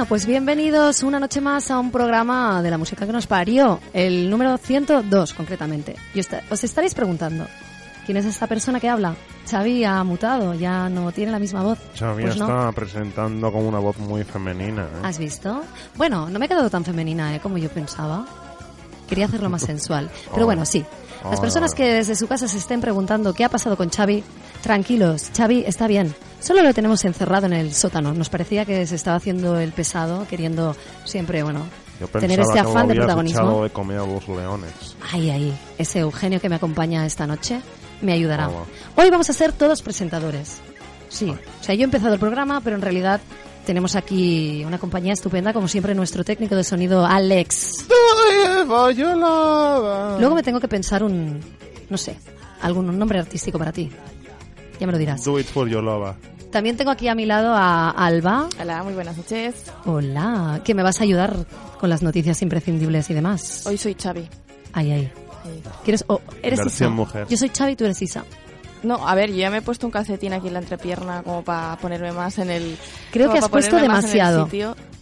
Bueno, pues bienvenidos una noche más a un programa de la música que nos parió, el número 102 concretamente. Y os estaréis preguntando, ¿quién es esta persona que habla? Xavi ha mutado, ya no tiene la misma voz. Xavi Pues no. está presentando con una voz muy femenina. ¿eh? ¿Has visto? Bueno, no me he quedado tan femenina ¿eh? como yo pensaba. Quería hacerlo más sensual. Pero bueno, sí. Las Oh. personas que desde su casa se estén preguntando qué ha pasado con Xavi, tranquilos, Xavi está bien. Solo lo tenemos encerrado en el sótano. Nos parecía que se estaba haciendo el pesado, queriendo siempre, bueno, Yo tener este que afán lo de protagonismo. de comer a los leones. Ay, ay, ese Eugenio que me acompaña esta noche me ayudará. Hoy vamos a ser todos presentadores. Sí, o sea, yo he empezado el programa, pero en realidad tenemos aquí una compañía estupenda, como siempre, nuestro técnico de sonido, Alex. Luego me tengo que pensar un, no sé, algún nombre artístico para ti. Ya me lo dirás. Do it for your lover. También tengo aquí a mi lado a Alba. Hola, muy buenas noches. Hola, que me vas a ayudar con las noticias imprescindibles y demás. Hoy soy Xavi. Ay, ay. Sí. ¿Quieres? oh, eres Versión Isa. mujer. Yo soy Xavi, tú eres Isa. No, a ver, yo ya me he puesto un calcetín aquí en la entrepierna como para ponerme más en el... Creo que has puesto demasiado.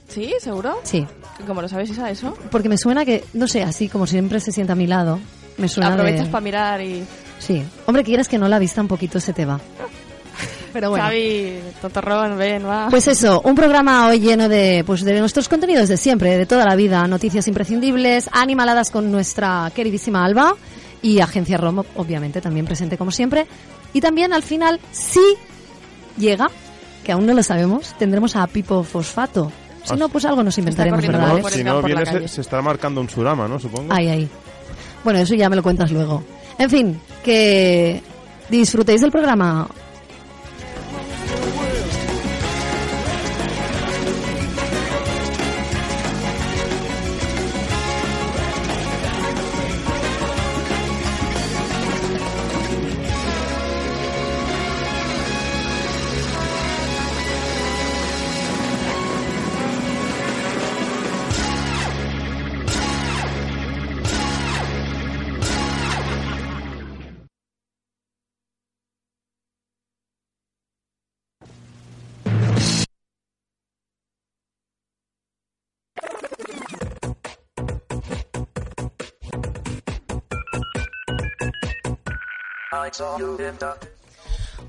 ¿Sí? ¿Seguro? Sí, ¿Cómo lo sabes, Isa, eso? porque me suena que, no sé, así como siempre se sienta a mi lado, me suena Aprovechas de... para mirar y... Sí. Hombre, quieras que no la vista un poquito se te va. Pero bueno. Xavi, tontorrón, ven, va. Pues eso, un programa hoy lleno de, pues de nuestros contenidos de siempre, de toda la vida, noticias imprescindibles, animaladas con nuestra queridísima Alba y Agencia Romo, obviamente, también presente como siempre. Y también al final, si llega, que aún no lo sabemos, tendremos a Pipo Fosfato. Si Ah, no, pues algo nos inventaremos, ¿verdad? por si no, viene, se, se está marcando un surama, ¿no? Supongo. Ay, ay. Bueno, eso ya me lo cuentas luego. En fin, que disfrutéis del programa.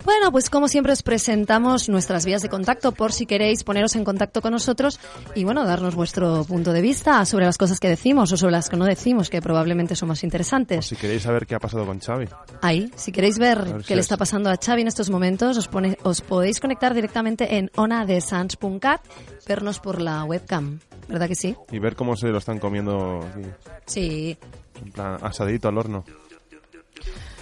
Bueno, pues como siempre os presentamos nuestras vías de contacto por si queréis poneros en contacto con nosotros y bueno, darnos vuestro punto de vista sobre las cosas que decimos o sobre las que no decimos, que probablemente son más interesantes. Si queréis saber qué ha pasado con Xavi. Ahí, si queréis ver ver qué si le es. está pasando a Xavi en estos momentos, os, pone- os podéis conectar directamente en onadesans.cat, vernos por la webcam, ¿verdad que sí? Y ver cómo se lo están comiendo aquí, Sí. en plan asadito al horno.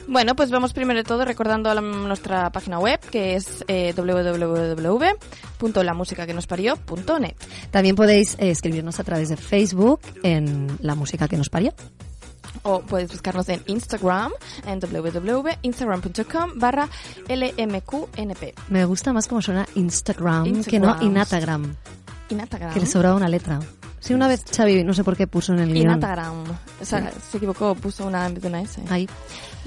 Bueno, pues vamos primero de todo recordando la- nuestra página web, que es eh, www.lamusicaquenosparió.net. También podéis eh, escribirnos a través de Facebook en La Música que nos parió. O puedes buscarnos en Instagram, en www.instagram.com barra lmqnp. Me gusta más como suena Instagram, que no. Inatagram, Inatagram. que le sobraba una letra. Sí, una vez Xavi, no sé por qué puso en el guion. Inatagram. O sea, se equivocó, puso una en vez de una S. Ahí.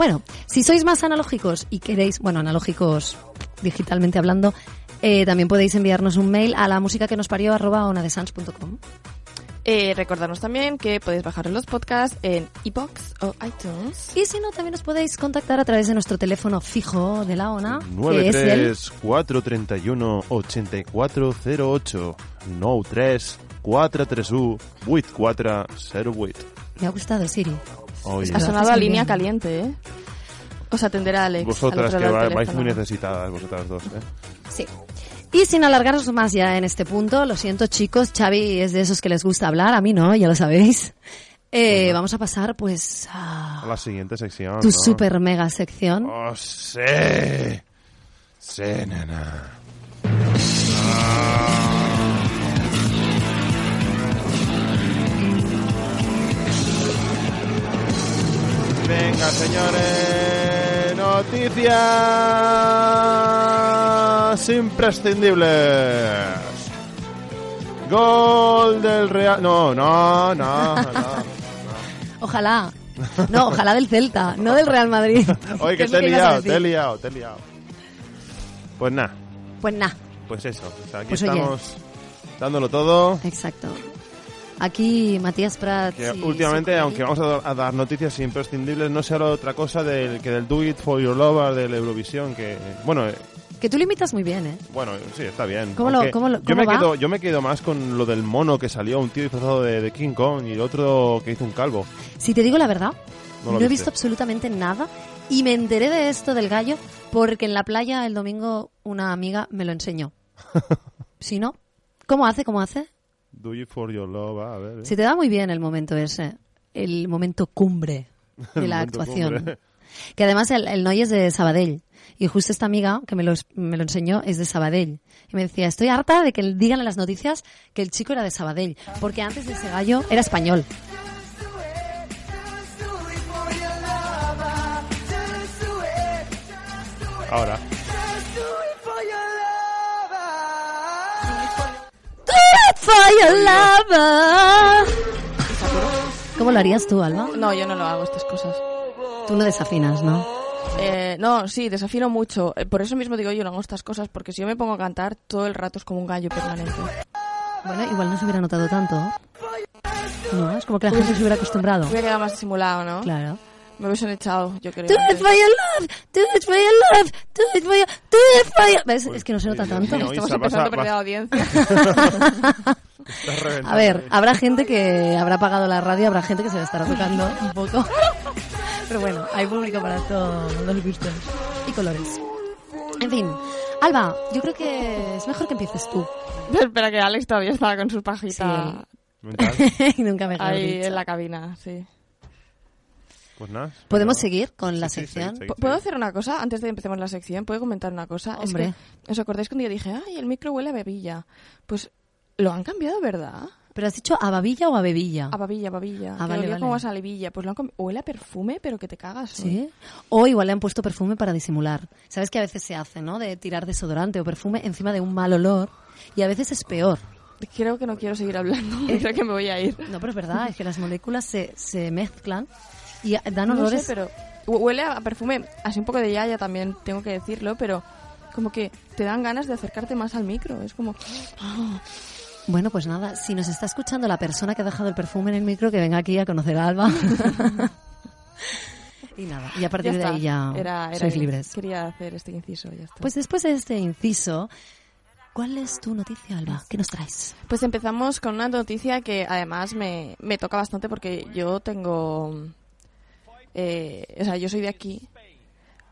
Bueno, si sois más analógicos y queréis, bueno, analógicos digitalmente hablando, eh, también podéis enviarnos un mail a la música que nos parió arroba onadesans.com. Eh, recordarnos también que podéis bajar los podcasts en iBox o iTunes. Y si no, también os podéis contactar a través de nuestro teléfono fijo de la ONA, que es el 93 431 8408 93 431 8408. Me ha gustado Siri. Oye, Ha sonado a línea caliente, ¿eh? Os atenderá Alex. al vosotras otro que va- vais muy necesitadas, vosotras dos, ¿eh? Sí. Y sin alargaros más ya en este punto, lo siento chicos, Xavi es de esos que les gusta hablar, a mí no, ya lo sabéis. Eh, vamos a pasar pues A a la siguiente sección. tu ¿no? super mega sección. ¡Oh, sí! Sí, nena. Venga, señores, noticias imprescindibles. Gol del Real. No, no, no, no. Ojalá. No, ojalá del Celta, no del Real Madrid. Oye, que te he liado, te he liado, te he liado. Pues nada, Pues nada. pues eso. o sea, aquí Pues oye. estamos dándolo todo. Exacto. Aquí Matías Prats. Y últimamente, aunque vamos a, dar- noticias imprescindibles, no se habla de otra cosa del, que del Do It For Your Lover del Eurovisión, que, bueno, eh, Que tú lo imitas muy bien, ¿eh? bueno, sí, está bien. ¿Cómo lo- cómo lo- yo, cómo me va? quedo, yo me quedo más con lo del mono que salió, un tío disfrazado de, de King Kong y el otro que hizo un calvo. Si te digo la verdad, No no, he visto absolutamente nada y me enteré de esto del gallo porque en la playa el domingo una amiga me lo enseñó. si no, ¿cómo hace? ¿Cómo hace? Do It For Your Lover, a ver. eh. Se te da muy bien el momento ese, el momento cumbre de la actuación. cumbre. Que además el, el Noy es de Sabadell. Y justo esta amiga que me lo, me lo enseñó es de Sabadell. Y me decía, estoy harta de que digan en las noticias que el chico era de Sabadell. Porque antes de ese gallo era español. Ahora. For your lover. ¿Cómo lo harías tú, Alba? No, yo no lo hago estas cosas. Tú no desafinas, ¿no? Eh, no, sí, desafino mucho. Eh, Por eso mismo digo yo no hago estas cosas, porque si yo me pongo a cantar, todo el rato es como un gallo permanente. Bueno, igual no se hubiera notado tanto. No, es como que la gente se hubiera acostumbrado. Hubiera quedado más disimulado, ¿no? Claro. Me hubiesen echado, yo creo. Do it for your love, do it for your love, do it for your, do it for your... ¿Ves? Es que no se nota tanto. mío, Estamos Isa, empezando a- perder audiencia. A ver, habrá gente que habrá pagado la radio, habrá gente que se la estará tocando un poco. Pero bueno, hay público para todos los gustos y colores. En fin, Alba, yo creo que es mejor que empieces tú. Espera, que Alex todavía estaba con su pajita Mental. Nunca mejor ahí dicho. en la cabina, sí. Pues nada. ¿Podemos seguir con la Sí, sí, sección? ¿P- seguid, ¿Puedo hacer una cosa antes de que empecemos la sección? ¿Puedo comentar una cosa? Hombre. Es que, ¿os acordáis cuando yo dije, ay, el micro huele a bebilla? Pues lo han cambiado, ¿verdad? ¿Pero has dicho a babilla o a bebilla? A babilla, a babilla. Ah, vale, vale. como a salivilla. Pues lo han huele a perfume, pero que te cagas. ¿no? ¿Sí? O igual le han puesto perfume para disimular. ¿Sabes que a veces se hace, no? De tirar desodorante o perfume encima de un mal olor. Y a veces es peor. Creo que no quiero seguir hablando. Creo que me voy a ir. No, pero es verdad, es que las moléculas se, se mezclan y dan No olores. sé, pero hu- huele a perfume, así un poco de yaya también, tengo que decirlo, pero como que te dan ganas de acercarte más al micro. Es como, Bueno, pues nada, si nos está escuchando la persona que ha dejado el perfume en el micro, que venga aquí a conocer a Alba. y nada, y a partir de ahí ya Era- era- sois libres. Quería hacer este inciso, ya está. Pues después de este inciso, ¿cuál es tu noticia, Alba? ¿Qué nos traes? Pues empezamos con una noticia que además me, me toca bastante porque yo tengo... eh, o sea, yo soy de aquí,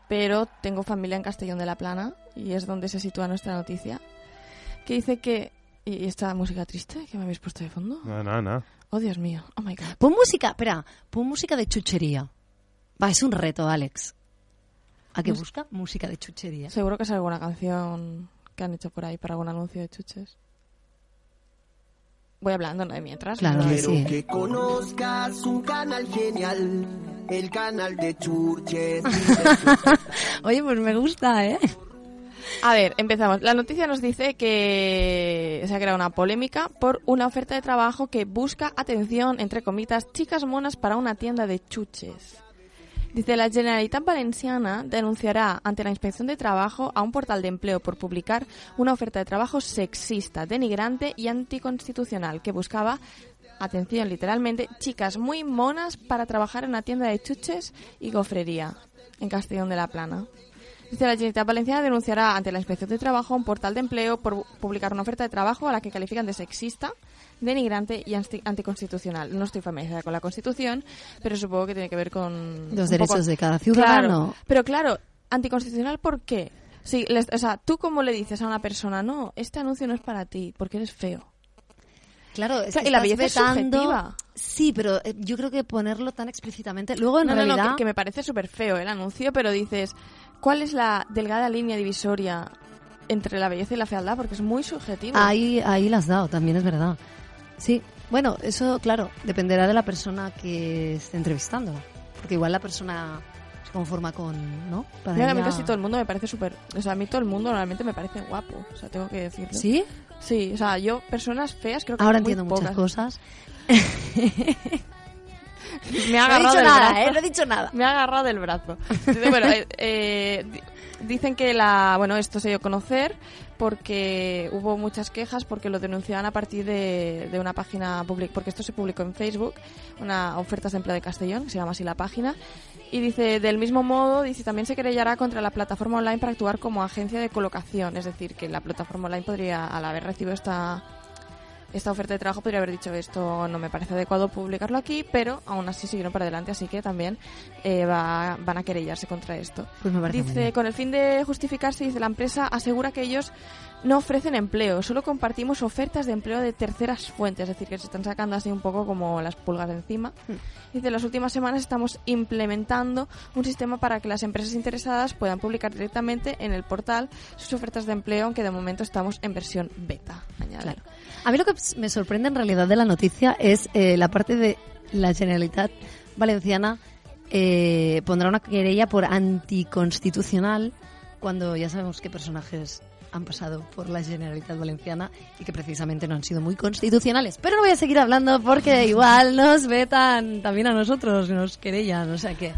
pero tengo familia en Castellón de la Plana y es donde se sitúa nuestra noticia. Que dice que... ¿Y esta música triste que me habéis puesto de fondo? Nada, nada, nada. Oh, Dios mío. Oh, my God. Pon música, espera, pon música de chuchería. Va, es un reto, Alex. ¿A qué Mus- busca? Música de chuchería. Seguro que es alguna canción que han hecho por ahí para algún anuncio de chuches. Voy hablando, ¿no? De mientras. Claro ¿no? que Quiero sí. que conozcas un canal genial, el canal de Churches. Oye, pues me gusta, ¿eh? A ver, empezamos. La noticia nos dice que se ha creado una polémica por una oferta de trabajo que busca atención, entre comitas, chicas monas para una tienda de chuches. Dice, la Generalitat Valenciana denunciará ante la Inspección de Trabajo a un portal de empleo por publicar una oferta de trabajo sexista, denigrante y anticonstitucional que buscaba, atención literalmente, chicas muy monas para trabajar en una tienda de chuches y gofrería en Castellón de la Plana. Dice la Generalitat Valenciana denunciará ante la Inspección de Trabajo a un portal de empleo por publicar una oferta de trabajo a la que califican de sexista, denigrante y anti- anticonstitucional. No estoy familiarizada con la Constitución, pero supongo que tiene que ver con... Los derechos poco- de cada ciudadano. Claro, pero claro, anticonstitucional ¿por qué? Sí, les- o sea, tú como le dices a una persona, no, este anuncio no es para ti, porque eres feo. Claro, es Claro, que y la belleza es vetando- subjetiva. Sí, pero eh, yo creo que ponerlo tan explícitamente. Luego, en no, no, realidad. no, que, que me parece súper feo el anuncio, pero dices, ¿cuál es la delgada línea divisoria entre la belleza y la fealdad? Porque es muy subjetivo. Ahí, ahí la has dado, también es verdad. Sí, bueno, eso, claro, dependerá de la persona que esté entrevistándola. Porque igual la persona se conforma con, ¿no? Para Mira, a mí ella- casi todo el mundo me parece súper... O sea, a mí todo el mundo normalmente me parece guapo. O sea, tengo que decirlo. ¿Sí? Sí, o sea, yo personas feas creo que Ahora muy entiendo muchas pocas. cosas. Me ha No he agarrado dicho del nada, brazo. ¿eh? No he dicho nada. Me ha agarrado del brazo. Bueno, eh, eh, di- dicen que la, bueno, esto se dio a conocer porque hubo muchas quejas porque lo denunciaban a partir de, de una página pública, porque esto se publicó en Facebook, una ofertas de empleo de Castellón, que se llama así la página, y dice, del mismo modo, dice, también se querellará contra la plataforma online para actuar como agencia de colocación, es decir, que la plataforma online podría, al haber recibido esta esta oferta de trabajo podría haber dicho esto no me parece adecuado publicarlo aquí, pero aún así siguieron para adelante, así que también eh, va- van a querellarse contra esto. Pues me Dice, con el fin de justificarse, dice la empresa asegura que ellos no ofrecen empleo, solo compartimos ofertas de empleo de terceras fuentes, es decir, que se están sacando así un poco como las pulgas de encima. Hmm. Dice, las últimas semanas estamos implementando un sistema para que las empresas interesadas puedan publicar directamente en el portal sus ofertas de empleo, aunque de momento estamos en versión beta. Añade. Claro. A mí lo que me sorprende en realidad de la noticia es eh, la parte de la Generalitat Valenciana eh, pondrá una querella por anticonstitucional cuando ya sabemos qué personajes han pasado por la Generalitat Valenciana y que precisamente no han sido muy constitucionales. Pero no voy a seguir hablando porque igual nos vetan también a nosotros, nos querellan, o sea que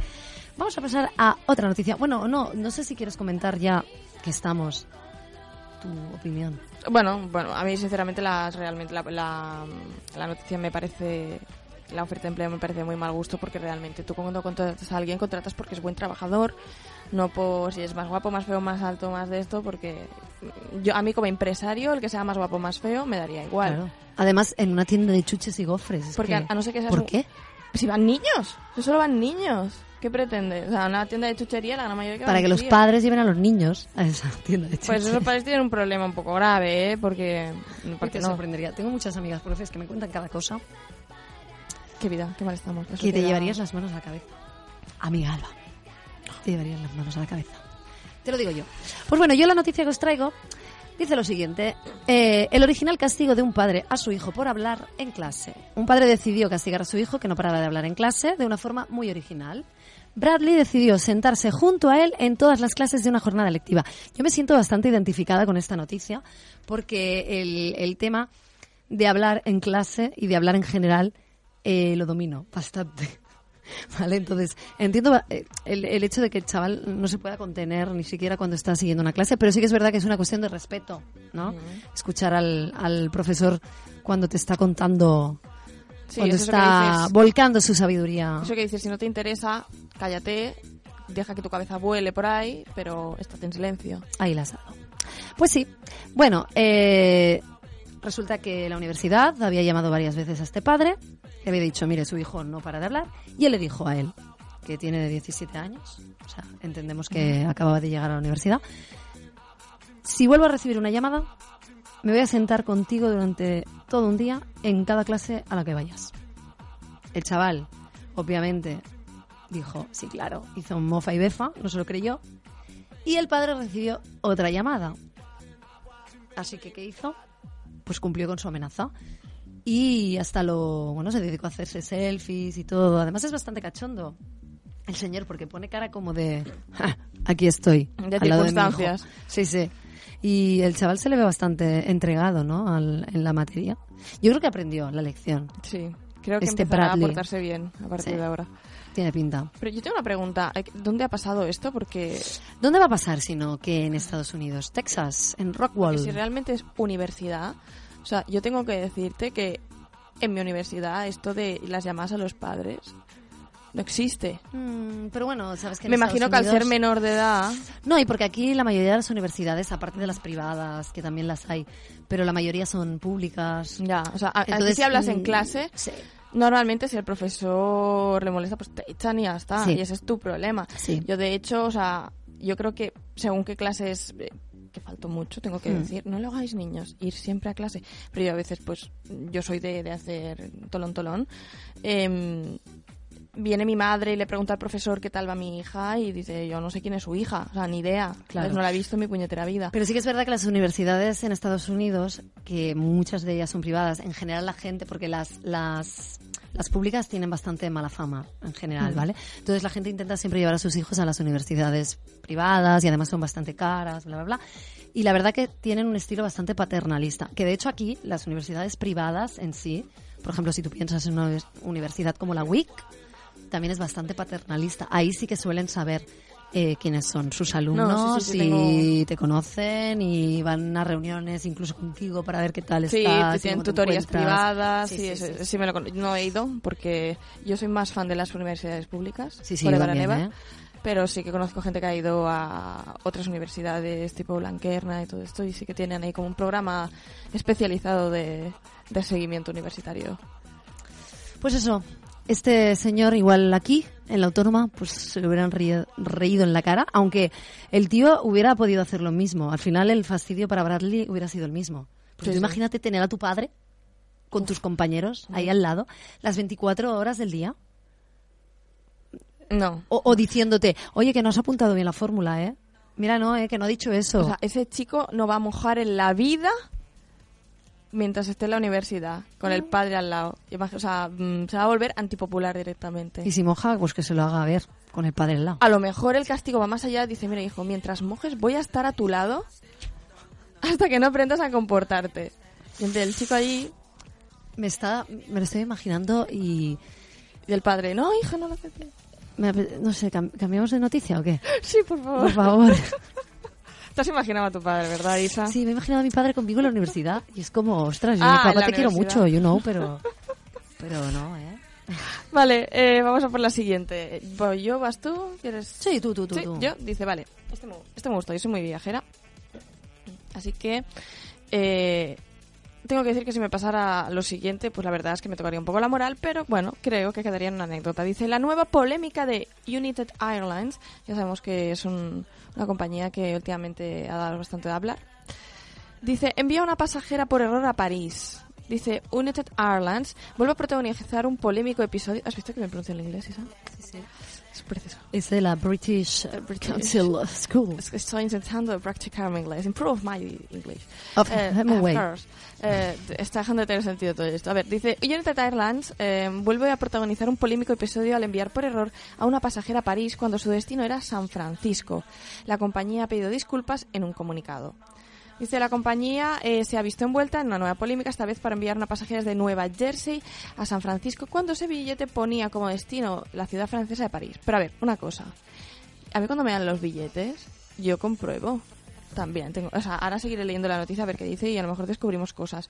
vamos a pasar a otra noticia. Bueno, no, no sé si quieres comentar ya que estamos tu opinión. Bueno, bueno, a mí sinceramente las, realmente la, la, la noticia me parece, la oferta de empleo me parece muy mal gusto porque realmente tú cuando contratas a alguien contratas porque es buen trabajador, no por si es más guapo, más feo, más alto, más de esto, porque yo a mí como empresario el que sea más guapo, más feo me daría igual. Claro. Además, en una tienda de chuches y gofres. es Porque que- a no ser que seas ¿Por un- qué? Si van niños, si solo van niños, ¿qué pretende? O sea, una tienda de chuchería la gran mayoría que Para que los padres lleven a los niños a esa tienda de chuches. Pues esos padres tienen un problema un poco grave, ¿eh? Porque, Porque te no. sorprendería. Tengo muchas amigas profes que me cuentan cada cosa Qué vida, qué mal estamos. Que te llevarías las manos a la cabeza. Amiga Alba, te llevarías las manos a la cabeza. Te lo digo yo. Pues bueno, yo la noticia que os traigo dice lo siguiente. Eh, el original castigo de un padre a su hijo por hablar en clase. Un padre decidió castigar a su hijo que no paraba de hablar en clase de una forma muy original. Bradley decidió sentarse junto a él en todas las clases de una jornada lectiva. Yo me siento bastante identificada con esta noticia porque el, el tema de hablar en clase y de hablar en general eh, lo domino bastante. Vale, entonces entiendo eh, el, el hecho de que el chaval no se pueda contener ni siquiera cuando está siguiendo una clase, pero sí que es verdad que es una cuestión de respeto, ¿no? Escuchar al, al profesor cuando te está contando, Sí, cuando es está dices. volcando su sabiduría. Eso que dices, si no te interesa, cállate, deja que tu cabeza vuele por ahí, pero estate en silencio. Ahí las has dado. Pues sí. Bueno, eh, resulta que la universidad había llamado varias veces a este padre, le había dicho, mire, su hijo no para de hablar, y él le dijo a él, que tiene 17 años, o sea, entendemos que acababa de llegar a la universidad, si vuelvo a recibir una llamada, me voy a sentar contigo durante todo un día en cada clase a la que vayas. El chaval, obviamente, dijo, sí, claro, hizo mofa y befa, no se lo creyó, y el padre recibió otra llamada. Así que, ¿qué hizo? Pues cumplió con su amenaza. Y hasta lo, bueno, se dedicó a hacerse selfies y todo. Además es bastante cachondo el señor porque pone cara como de, "Ja, aquí estoy. De al lado mi hijo". circunstancias. sí, sí. Y el chaval se le ve bastante entregado, ¿no? Al- en la materia. Yo creo que aprendió la lección. Sí, creo que Este empezará Bradley. a portarse bien a partir Sí. de ahora. Tiene pinta. Pero yo tengo una pregunta, eh, ¿dónde ha pasado esto? Porque, ¿Dónde va a pasar sino que en Estados Unidos? Texas, en Rockwall. porque si realmente es universidad, o sea, yo tengo que decirte que en mi universidad esto de las llamadas a los padres no existe. Mm, pero bueno, sabes que Me Estados imagino que al ser Unidos- menor de edad, No, y porque aquí la mayoría de las universidades, aparte de las privadas, que también las hay, pero la mayoría son públicas. ya, o sea, Entonces, si hablas en mm, clase, Sí. Normalmente si el profesor le molesta, pues te echan y ya está. Sí. Y ese es tu problema. Sí. Yo de hecho, o sea, yo creo que según qué clases, eh, que faltó mucho, tengo que Hmm. decir, no lo hagáis niños, ir siempre a clase. Pero yo a veces, pues, yo soy de, de hacer tolón tolón. Em, viene mi madre y le pregunta al profesor qué tal va mi hija y dice, yo no sé quién es su hija, o sea, ni idea. Claro. No la he visto en mi puñetera vida. Pero sí que es verdad que las universidades en Estados Unidos, que muchas de ellas son privadas, en general la gente, porque las, las, las públicas tienen bastante mala fama en general. ¿vale? Entonces la gente intenta siempre llevar a sus hijos a las universidades privadas y además son bastante caras, bla, bla, bla. Y la verdad que tienen un estilo bastante paternalista. Que de hecho aquí las universidades privadas en sí, por ejemplo, si tú piensas en una universidad como la WIC, también es bastante paternalista. Ahí sí que suelen saber eh, quiénes son sus alumnos sí, sí, y te conocen y van a reuniones incluso contigo para ver qué tal Sí, estás. te y tienen te tutorías privadas, Sí, sí, sí, eso- sí, sí. sí me lo con- no he ido porque yo soy más fan de las universidades públicas, Sí, sí, por también, ¿eh? pero sí que conozco gente que ha ido a otras universidades tipo Blanquerna y todo esto y sí que tienen ahí como un programa especializado de, de seguimiento universitario. Pues eso, este señor igual aquí, en la autónoma, pues se le hubieran reído en la cara, aunque el tío hubiera podido hacer lo mismo. Al final el fastidio para Bradley hubiera sido el mismo. Pues Sí, tú sí. imagínate tener a tu padre con tus compañeros ahí al lado las 24 horas del día No. o, o diciéndote, oye, que no has apuntado bien la fórmula, ¿eh? Mira, no, ¿eh? que no ha dicho eso. O sea, ese chico no va a mojar en la vida mientras esté en la universidad, con el padre al lado. Imag- O sea, mm, se va a volver antipopular directamente. y si moja, pues que se lo haga ver con el padre al lado. A lo mejor el castigo va más allá. Dice, mira, hijo, mientras mojes voy a estar a tu lado hasta que no aprendas a comportarte. Y el chico allí Me está, me lo estoy imaginando y y el padre, no, hija, no lo haces bien". me ape- no sé, cam- ¿cambiamos de noticia o qué? Sí, por favor. Por favor. Te has imaginado a tu padre, ¿verdad, Isa? Sí, me he imaginado a mi padre conmigo en la universidad y es como, ostras, yo Ah, papá te quiero mucho, you know, pero pero no, ¿eh? Vale, eh, vamos a por la siguiente. ¿Voy yo? ¿Vas tú? ¿Quieres...? Sí, tú, tú, tú, Sí, tú. yo, dice, vale, este me, este me gustó, yo soy muy viajera. Así que eh, tengo que decir que si me pasara lo siguiente, pues la verdad es que me tocaría un poco la moral, pero bueno, creo que quedaría en una anécdota. Dice, la nueva polémica de United Airlines, ya sabemos que es un- una compañía que últimamente ha dado bastante de hablar. Dice, envía una pasajera por error a París. Dice, United Airlines vuelve a protagonizar un polémico episodio. ¿Has visto que me pronuncio en inglés, Isa? Sí, sí. Es precioso. Es de la British, uh, Council School. Estoy intentando practicar mi inglés, improve my English. Of Hemingway. of course. Está dejando de tener sentido todo esto. A ver, dice, United Airlines eh, vuelve a protagonizar un polémico episodio al enviar por error a una pasajera a París cuando su destino era San Francisco. La compañía ha pedido disculpas en un comunicado. Dice, la compañía eh, se ha visto envuelta en una nueva polémica, esta vez para enviar una pasajera de Nueva Jersey a San Francisco, cuando ese billete ponía como destino la ciudad francesa de París. Pero a ver, una cosa. A mí cuando me dan los billetes, yo compruebo. También tengo, o sea, ahora seguiré leyendo la noticia a ver qué dice y a lo mejor descubrimos cosas.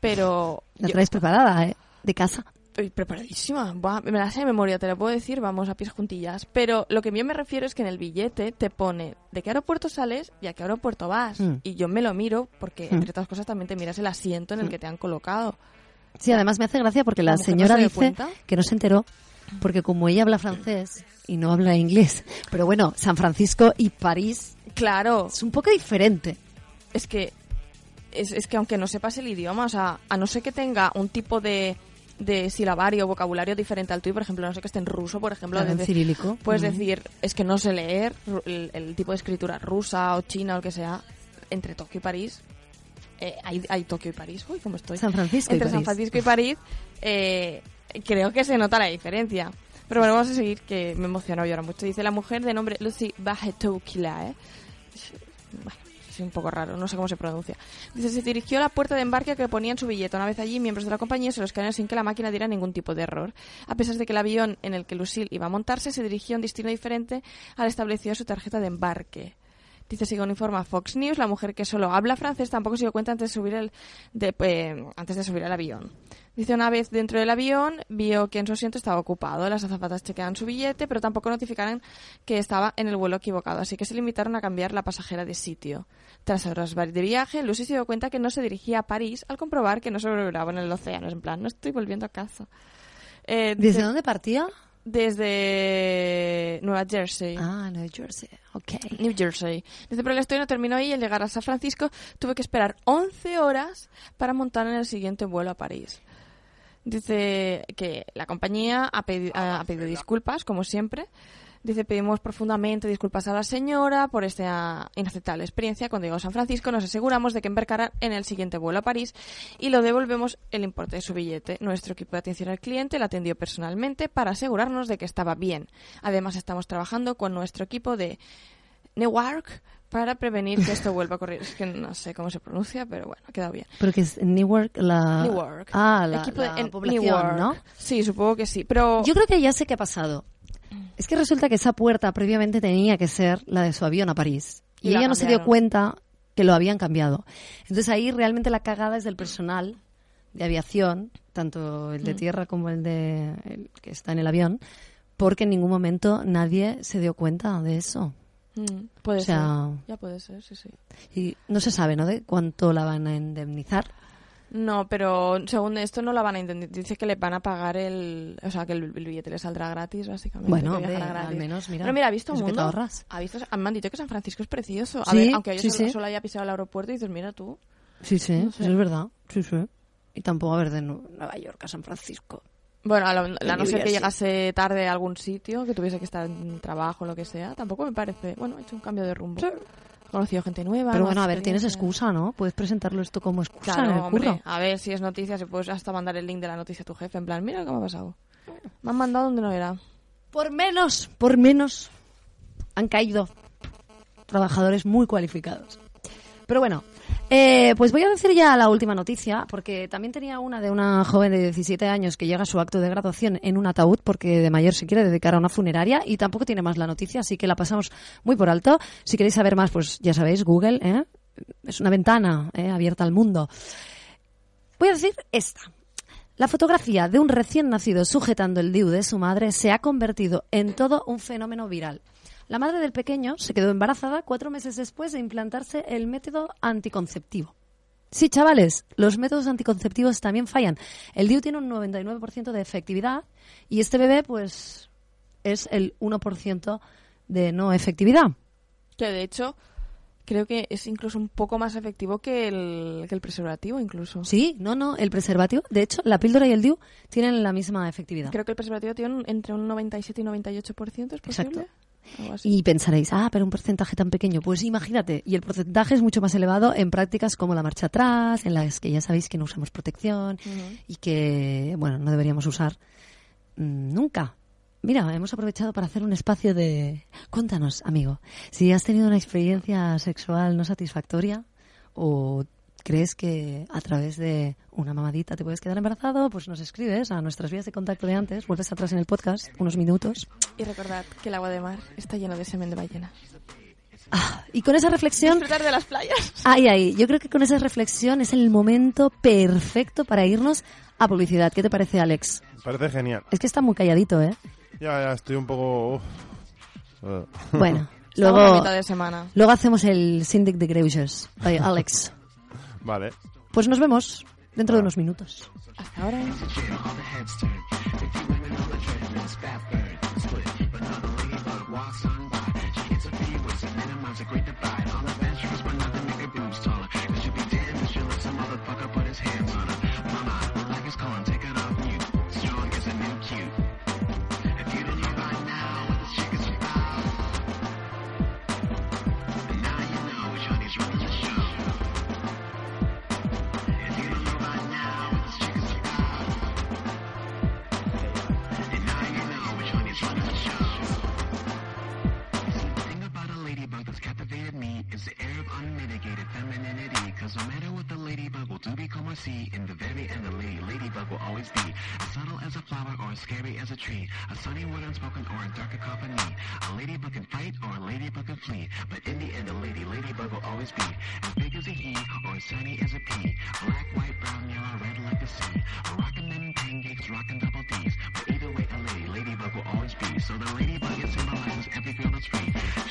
Pero La yo- traes preparada, ¿eh? De casa. Estoy preparadísima. Buah, me la sé de memoria, te la puedo decir, vamos, a pies juntillas. Pero lo que yo me refiero es que en el billete te pone de qué aeropuerto sales y a qué aeropuerto vas. Mm. Y yo me lo miro porque, Mm. entre otras cosas, también te miras el asiento en el Mm. que te han colocado. Sí, además me hace gracia porque la, ¿La mujer no señora se dio dice cuenta? que no se enteró porque como ella habla francés y no habla inglés, pero bueno, San Francisco y París Claro, es un poco diferente. es que es, es que aunque no sepas el idioma, o sea, a no ser que tenga un tipo de, de silabario o vocabulario diferente al tuyo, por ejemplo, no sé que esté en ruso, por ejemplo, Claro, en cirílico. puedes decir, es que no sé leer el, el tipo de escritura rusa o china o lo que sea, entre Tokio y París. eh, hay, hay Tokio y París, uy, ¿cómo estoy? San Francisco y entre San. Francisco y París, eh, creo que se nota la diferencia. Pero bueno, vamos a seguir, que me emocionó y ahora mucho. Dice la mujer de nombre Lucy Bajetoukilae. Bueno, un poco raro, no sé cómo se pronuncia. Dice, se dirigió a la puerta de embarque que ponía en su billete. Una vez allí, miembros de la compañía se lo escanearon sin que la máquina diera ningún tipo de error. A pesar de que el avión en el que Lucille iba a montarse se dirigió a un destino diferente al establecido su tarjeta de embarque. Dice, según informa Fox News, la mujer que solo habla francés tampoco se dio cuenta antes de subir, el, de, eh, antes de subir al avión. Dice, una vez dentro del avión, vio que en su asiento estaba ocupado. Las azafatas chequeaban su billete, pero tampoco notificaron que estaba en el vuelo equivocado, así que se limitaron a cambiar la pasajera de sitio. Tras horas de viaje, Lucy se dio cuenta que no se dirigía a París al comprobar que no sobrevolaba en el océano. Es en plan, no estoy volviendo a casa. Eh, ¿Desde dice, dónde partía? Desde Nueva Jersey. Ah, New Jersey. Ok. New Jersey. Dice, pero la historia no terminó ahí y al llegar a San Francisco tuve que esperar 11 horas para montar en el siguiente vuelo a París. Dice que la compañía ha, pedi- ha- ha pedido disculpas, como siempre. Dice, pedimos profundamente disculpas a la señora por esta inaceptable experiencia. Cuando llegó a San Francisco nos aseguramos de que embarcará en el siguiente vuelo a París y lo devolvemos el importe de su billete. Nuestro equipo de atención al cliente la atendió personalmente para asegurarnos de que estaba bien. Además, estamos trabajando con nuestro equipo de Newark para prevenir que esto vuelva a ocurrir. Es que no sé cómo se pronuncia, pero bueno, ha quedado bien. Pero que es Newark la... Newark. Ah, la, Equipo la de en población, Newark. ¿no? Sí, supongo que sí. Pero Yo creo que ya sé qué ha pasado. Es que resulta que esa puerta previamente tenía que ser la de su avión a París. Y, Y la ella no se dio cuenta que lo habían cambiado. Entonces ahí realmente la cagada es del personal de aviación, tanto el de tierra como el de el que está en el avión, porque en ningún momento nadie se dio cuenta de eso. Mm, puede O sea- ser. Ya puede ser, sí, sí. Y no se sabe, ¿no? De cuánto la van a indemnizar. No, pero según esto no la van a intentar. Dice que le van a pagar el. O sea, que el, el billete le saldrá gratis, básicamente. Bueno, gratis. al menos, mira, Pero mira, ha visto te mundo. Ha visto, me han dicho que San Francisco es precioso. A Sí, ver, aunque yo sí, solo, sí. solo haya pisado el aeropuerto y dices, mira tú. Sí, sí, No sé. eso es verdad. Sí, sí. Y tampoco a ver de Nu- Nueva York a San Francisco. Bueno, a, lo- a no ser que llegase tarde a algún sitio, que tuviese que estar en trabajo o lo que sea, tampoco me parece. Bueno, he hecho un cambio de rumbo. He conocido gente nueva. Pero bueno, a ver, tienes excusa, ¿no? Puedes presentarlo esto como excusa en Claro, el hombre. curro. A ver si es noticia, si puedes hasta mandar el link de la noticia a tu jefe. En plan, mira cómo ha pasado. Me han mandado donde no era. Por menos, por menos, han caído trabajadores muy cualificados. Pero bueno, eh, pues voy a decir ya la última noticia, porque también tenía una de una joven de 17 años que llega a su acto de graduación en un ataúd, porque de mayor se quiere dedicar a una funeraria, y tampoco tiene más la noticia, así que la pasamos muy por alto. Si queréis saber más, pues ya sabéis, Google, ¿eh? es una ventana ¿eh? abierta al mundo. Voy a decir esta. La fotografía de un recién nacido sujetando el DIU de su madre se ha convertido en todo un fenómeno viral. La madre del pequeño se quedó embarazada cuatro meses después de implantarse el método anticonceptivo. Sí, chavales, los métodos anticonceptivos también fallan. El DIU tiene un 99% de efectividad y este bebé, pues, es el 1% de no efectividad. Que de hecho, creo que es incluso un poco más efectivo que el, que el preservativo, incluso. Sí, no, no, el preservativo. De hecho, la píldora y el DIU tienen la misma efectividad. Creo que el preservativo tiene un- entre un 97 y 98%, ¿es posible? Exacto. Y pensaréis, ah, pero un porcentaje tan pequeño. Pues imagínate, y el porcentaje es mucho más elevado en prácticas como la marcha atrás, en las que ya sabéis que no usamos protección y que, bueno, no deberíamos usar mm, nunca. Mira, hemos aprovechado para hacer un espacio de... Cuéntanos, amigo, si has tenido una experiencia sexual no satisfactoria o crees que a través de una mamadita te puedes quedar embarazado, pues nos escribes a nuestras vías de contacto de antes, vuelves atrás en el podcast, unos minutos. Y recordad que el agua de mar está lleno de semen de ballena. Ah, y con esa reflexión Disfrutar de las playas. Ay, ay, yo creo que con esa reflexión es el momento perfecto para irnos a publicidad. ¿Qué te parece, Alex? Parece genial. Es que está muy calladito, ¿eh? Ya, ya estoy un poco... uf. Bueno, luego, mitad de semana. luego hacemos el Syndic de Greuges. Ay, Alex. Vale. Pues nos vemos dentro de unos minutos. Hasta ahora. Is the air of unmitigated femininity. Cause no matter what the ladybug will do, become or see, in the very end, the lady ladybug will always be as subtle as a flower or as scary as a tree, a sunny word unspoken or a dark cacophony. A ladybug can fight or a ladybug can flee, but in the end, a lady ladybug will always be as big as a he or as tiny as a pea. Black, white, brown, yellow, red like the sea. Rockin' them pancakes, rockin' double D's. But either way, a lady ladybug will always be. So the ladybug it symbolizes every girl that's free.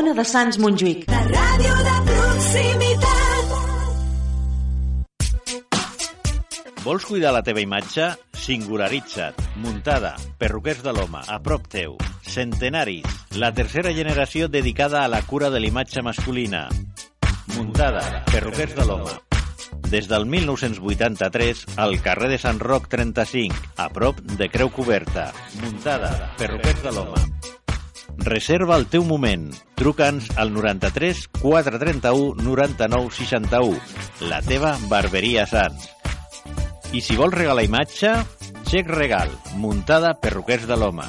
Ona de Sants Montjuïc. La ràdio de proximitat. Vols cuidar la teva imatge? Singularitza't. Muntada. Perruquers de l'home. A prop teu. Centenaris. La tercera generació dedicada a la cura de l'imatge masculina. Muntada. Perruquers de l'home. Des del 1983, al carrer de Sant Roc 35, a prop de Creu Coberta. Muntada. Perruquers de l'home. Reserva el teu moment. Truca'ns al 93 431 99 61. La teva barberia Sants. I si vols regalar imatge, xec regal, muntada perruquers de l'home.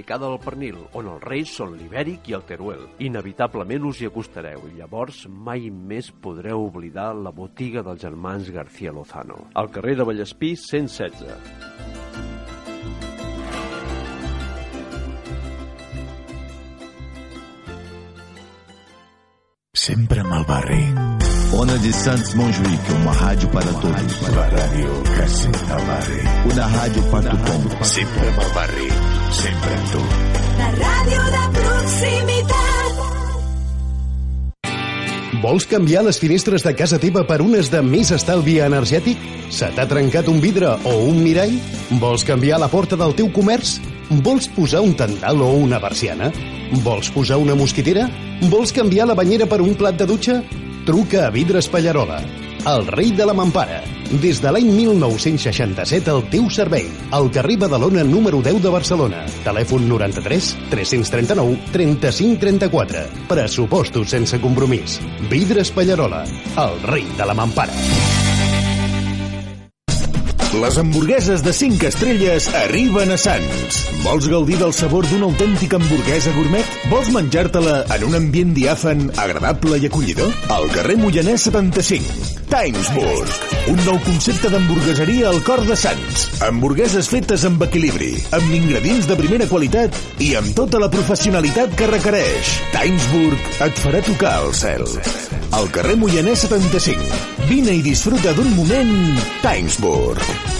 dedicada al pernil, on els reis són l'ibèric i el teruel. Inevitablement us hi acostareu i llavors mai més podreu oblidar la botiga dels germans García Lozano. Al carrer de Vallespí 116. Sempre amb el barri. Ona de Santos Montjuïc, uma rádio para todos. Una ràdio per tothom. Sempre el barri. Sempre amb tu. La ràdio de proximitat. Vols canviar les finestres de casa teva per unes de més estalvi energètic? Se t'ha trencat un vidre o un mirall? Vols canviar la porta del teu comerç? Vols posar un tendal o una persiana? Vols posar una mosquitera? Vols canviar la banyera per un plat de dutxa? Truca a Vidres Pallarola, el rei de la mampara. Des de l'any 1967 al teu servei. Al carrer Badalona número 10 de Barcelona. Telèfon 93 339 35 34. Pressupostos sense compromís. Vidres Pallarola, el rei de la mampara. Les hamburgueses de 5 estrelles arriben a Sants. Vols gaudir del sabor d'una autèntica hamburguesa gourmet? Vols menjar-te-la en un ambient diàfan, agradable i acollidor? Al carrer Moianès 75. Timesburg. Un nou concepte d'hamburgueseria al cor de Sants. Hamburgueses fetes amb equilibri, amb ingredients de primera qualitat i amb tota la professionalitat que requereix. Timesburg et farà tocar el cel. Al carrer Moianès 75. Vine i disfruta d'un moment Timesburg.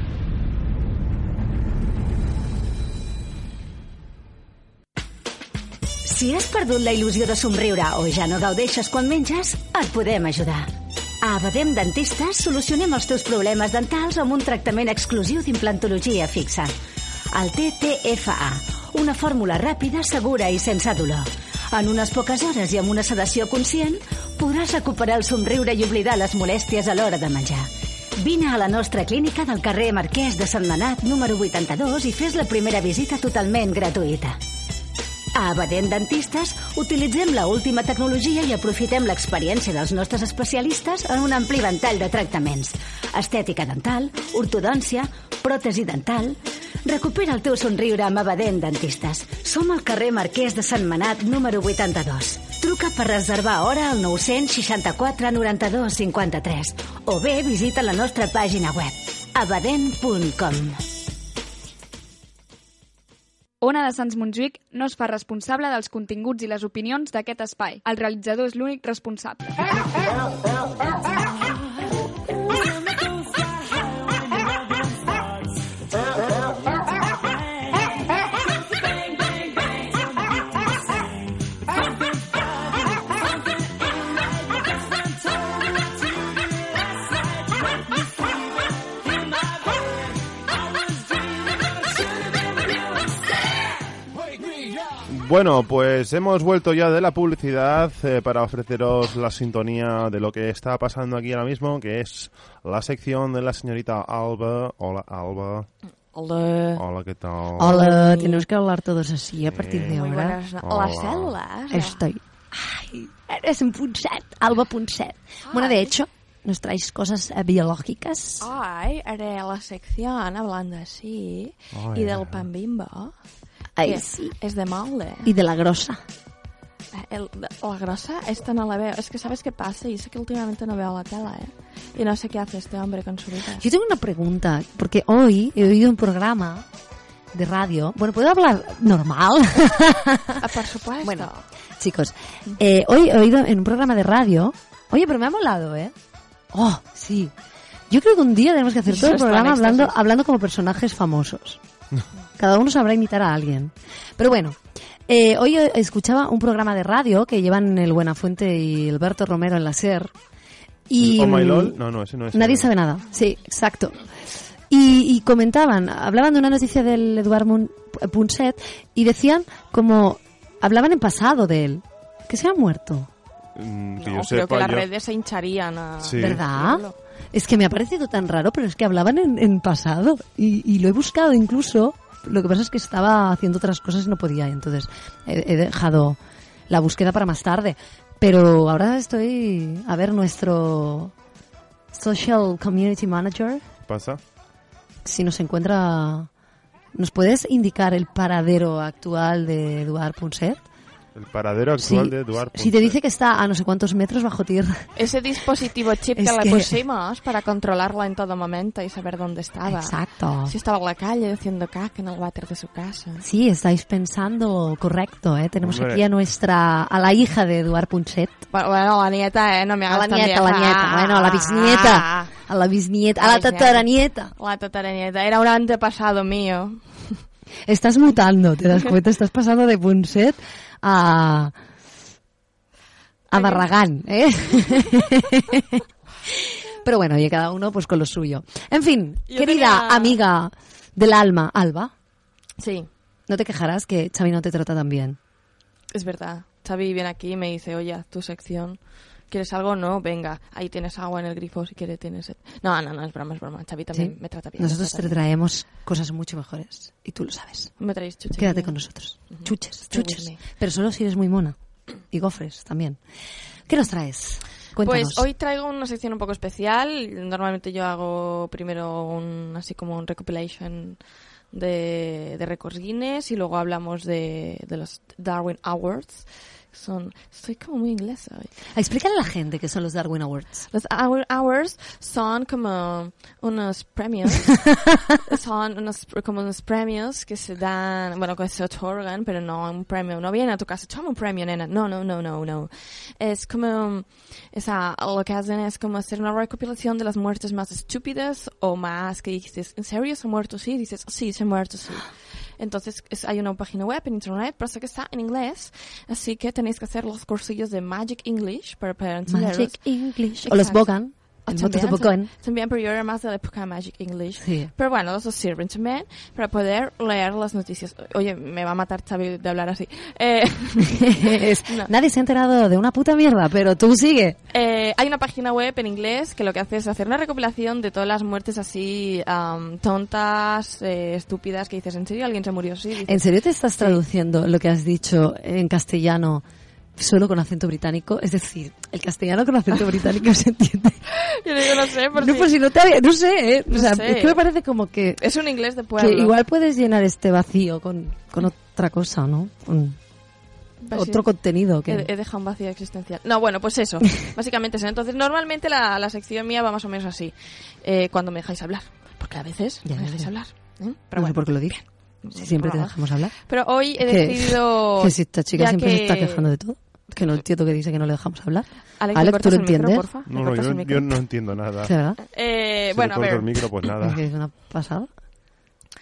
Si has perdut la il·lusió de somriure o ja no gaudeixes quan menges, et podem ajudar. A Abadem Dentistes solucionem els teus problemes dentals amb un tractament exclusiu d'implantologia fixa. El TTFA, una fórmula ràpida, segura i sense dolor. En unes poques hores i amb una sedació conscient, podràs recuperar el somriure i oblidar les molèsties a l'hora de menjar. Vine a la nostra clínica del carrer Marquès de Sant Manat, número 82, i fes la primera visita totalment gratuïta. A Abadent Dentistes utilitzem la última tecnologia i aprofitem l'experiència dels nostres especialistes en un ampli ventall de tractaments. Estètica dental, ortodòncia, pròtesi dental... Recupera el teu somriure amb Abadent Dentistes. Som al carrer Marquès de Sant Manat, número 82. Truca per reservar hora al 964 92 53 o bé visita la nostra pàgina web abadent.com. Ona de Sants Montjuïc no es fa responsable dels continguts i les opinions d'aquest espai. El realitzador és l'únic responsable. Bueno, pues hemos vuelto ya de la publicidad eh, para ofreceros la sintonía de lo que está pasando aquí ahora mismo, que es la sección de la señorita Alba. Hola, Alba. Hola. Hola, ¿qué tal? Hola, tenemos que hablar todos así a partir de ahora. Hola. Las células. Estoy. Ay, eres un punset, Alba Punset. Bueno, de hecho, nos traéis cosas eh, biológicas. Ay, haré la sección hablando así Ay, y del pan bimbo. Que sí. Es de molde. Y de la grosa. El- la grosa, esta no la veo. Es que ¿sabes qué pasa? Y sé que últimamente no veo la tela, ¿eh? Y no sé qué hace este hombre con su vida. Yo tengo una pregunta, porque hoy he oído un programa de radio. Bueno, ¿puedo hablar normal? Ah, por supuesto. Bueno, chicos, eh, hoy he oído en un programa de radio. Oye, pero me ha molado, ¿eh? Oh, sí. Yo creo que un día tenemos que hacer Eso todo el programa hablando, hablando como personajes famosos. Cada uno sabrá imitar a alguien. Pero bueno, eh, hoy eh, escuchaba un programa de radio que llevan el Buenafuente y Alberto Romero en la SER. Y, ¿Oh, my mm, lol? No, no, ese no es. Nadie sabe nada, sí, exacto. Y, y comentaban, hablaban de una noticia del Eduard Punset y decían como, hablaban en pasado de él, que se ha muerto. Mm, que No, yo creo sepa, que las yo- redes se hincharían a... Sí. ¿Verdad? Es que me ha parecido tan raro, pero es que hablaban en, en pasado y, y lo he buscado incluso. Lo que pasa es que estaba haciendo otras cosas y no podía, entonces he, he dejado la búsqueda para más tarde. Pero ahora estoy a ver nuestro Social Community Manager, ¿Pasa? si nos encuentra... ¿Nos puedes indicar el paradero actual de Eduard Punset? El paradero actual Sí. de Eduard Si te dice que está a no sé cuántos metros bajo tierra. Ese dispositivo chip Es que le que- pusimos para controlarla en todo momento y saber dónde estaba. Exacto. Si estaba en la calle haciendo caca en el váter de su casa. Sí, estáis pensando correcto, ¿eh? Tenemos Hombre. aquí a nuestra, a la hija de Eduard Punset. Bueno, la nieta, ¿eh? No me A hagas la nieta, la nieta, bueno, a la bisnieta, a la bisnieta, a la tataranieta. La tataranieta. Era un antepasado mío. Estás mutando, te das cuenta, estás pasando de Punset a, a Barragán, ¿eh? Pero bueno, oye, cada uno pues con lo suyo. En fin, Yo querida tenía- amiga del alma, Alba. Sí. No te quejarás que Xavi no te trata tan bien. Es verdad. Xavi viene aquí y me dice, oye, tu sección. ¿Quieres algo? No, venga. Ahí tienes agua en el grifo si quieres tienes. No, no, no, es broma, es broma. Xavi también ¿Sí? me trata bien. Nosotros trata te bien. traemos cosas mucho mejores y tú lo sabes. Me traéis chuches. Quédate con nosotros. Chuches, chuches. Pero solo si eres muy mona. Y gofres también. ¿Qué nos traes? Cuéntanos. Pues hoy traigo una sección un poco especial. Normalmente yo hago primero un, así como un recopilation de, de récords Guinness y luego hablamos de, de los Darwin Awards. Son, estoy como muy inglesa hoy. Explícale a la gente qué son los Darwin Awards. Los Awards son como unos premios, son unos, como unos premios que se dan, bueno, que se otorgan, pero no un premio, no viene a tu casa, toma un premio, nena. No, no, no, no, no. Es como, o sea, lo que hacen es como hacer una recopilación de las muertes más estúpidas o más que dices, ¿en serio se ha muerto? Sí, dices, sí, se ha muerto, sí. Entonces es- hay una página web en internet, pero sé que está en inglés, así que tenéis que hacer los cursillos de Magic English para entenderos. Magic English. O los Exacto. Bogan. El también, Bogan. También, pero yo era más de la época de Magic English. Sí. Pero bueno, los dos sirven también para poder leer las noticias. Oye, me va a matar Xavi de hablar así. Eh, Es- no. Nadie se ha enterado de una puta mierda, pero tú sigue. Eh, hay una página web en inglés que lo que hace es hacer una recopilación de todas las muertes así am, tontas, eh, estúpidas, que dices, ¿en serio alguien se murió? Sí. Dices, ¿En serio te estás traduciendo lo que has dicho en castellano solo con acento británico? Es decir, el castellano con acento británico se entiende. Yo digo, no sé, por No, si- pues si no te no sé, ¿eh? O No sea, sé. es que me parece como que, Es un inglés de pueblo. que igual puedes llenar este vacío con, con otra cosa, ¿no? Con Pues otro contenido que... He, he dejado un vacío existencial. No, bueno, pues eso. básicamente eso. Entonces, normalmente la, la sección mía va más o menos así. Eh, cuando me dejáis hablar. Porque a veces Ya, me dejáis hablar. ¿eh? no Pero sé bueno. por qué lo. Si siempre te dejamos hablar. Pero hoy he Que- decidido... Que si esta chica siempre que- se está quejando de todo. Que no entiendo que dice que no le dejamos hablar. Alex, ¿me Alex, ¿tú lo el micro, entiendes? porfa? ¿Me No, no, yo, no entiendo nada. Eh, Si bueno, le a ver. el micro, pues nada. Es que es una pasada.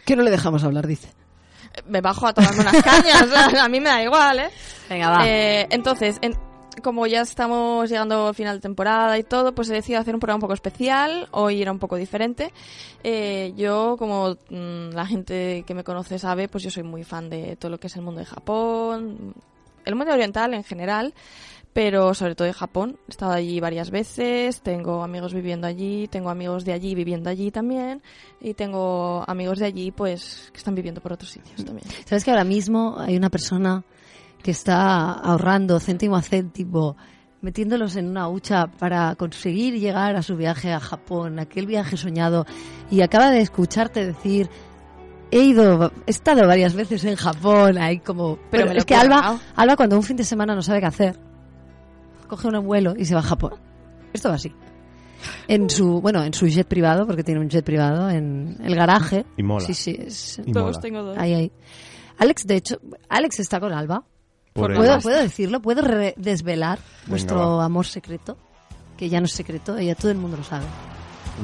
Que no le dejamos hablar, dice. Me bajo a tomarme unas cañas. a mí me da igual, ¿eh? Venga, va. Eh, entonces, en- como ya estamos llegando al final de temporada y todo, pues he decidido hacer un programa un poco especial. Hoy era un poco diferente. Eh, yo, como mm, la gente que me conoce sabe, pues yo soy muy fan de todo lo que es el mundo de Japón, el mundo oriental en general, pero sobre todo de Japón. He estado allí varias veces, tengo amigos viviendo allí, tengo amigos de allí viviendo allí también, y tengo amigos de allí, pues, que están viviendo por otros sitios también. ¿Sabes que ahora mismo hay una persona que está ahorrando céntimo a céntimo, metiéndolos en una hucha para conseguir llegar a su viaje a Japón, aquel viaje soñado, y acaba de escucharte decir, he ido, he estado varias veces en Japón, hay como... Pero lo es que Alba. Alba cuando un fin de semana no sabe qué hacer, coge un vuelo y se va a Japón. Esto va así. En su, bueno, en su jet privado, porque tiene un jet privado en el garaje. Y mola. Sí, sí. es- Y Todos mola. tengo dos. Ahí, ahí. Alex, de hecho, Alex está con Alba. Por ¿Puedo, ella. ¿Puedo decirlo? ¿Puedo re- desvelar Venga, vuestro va. amor secreto? Que ya no es secreto, ya todo el mundo lo sabe.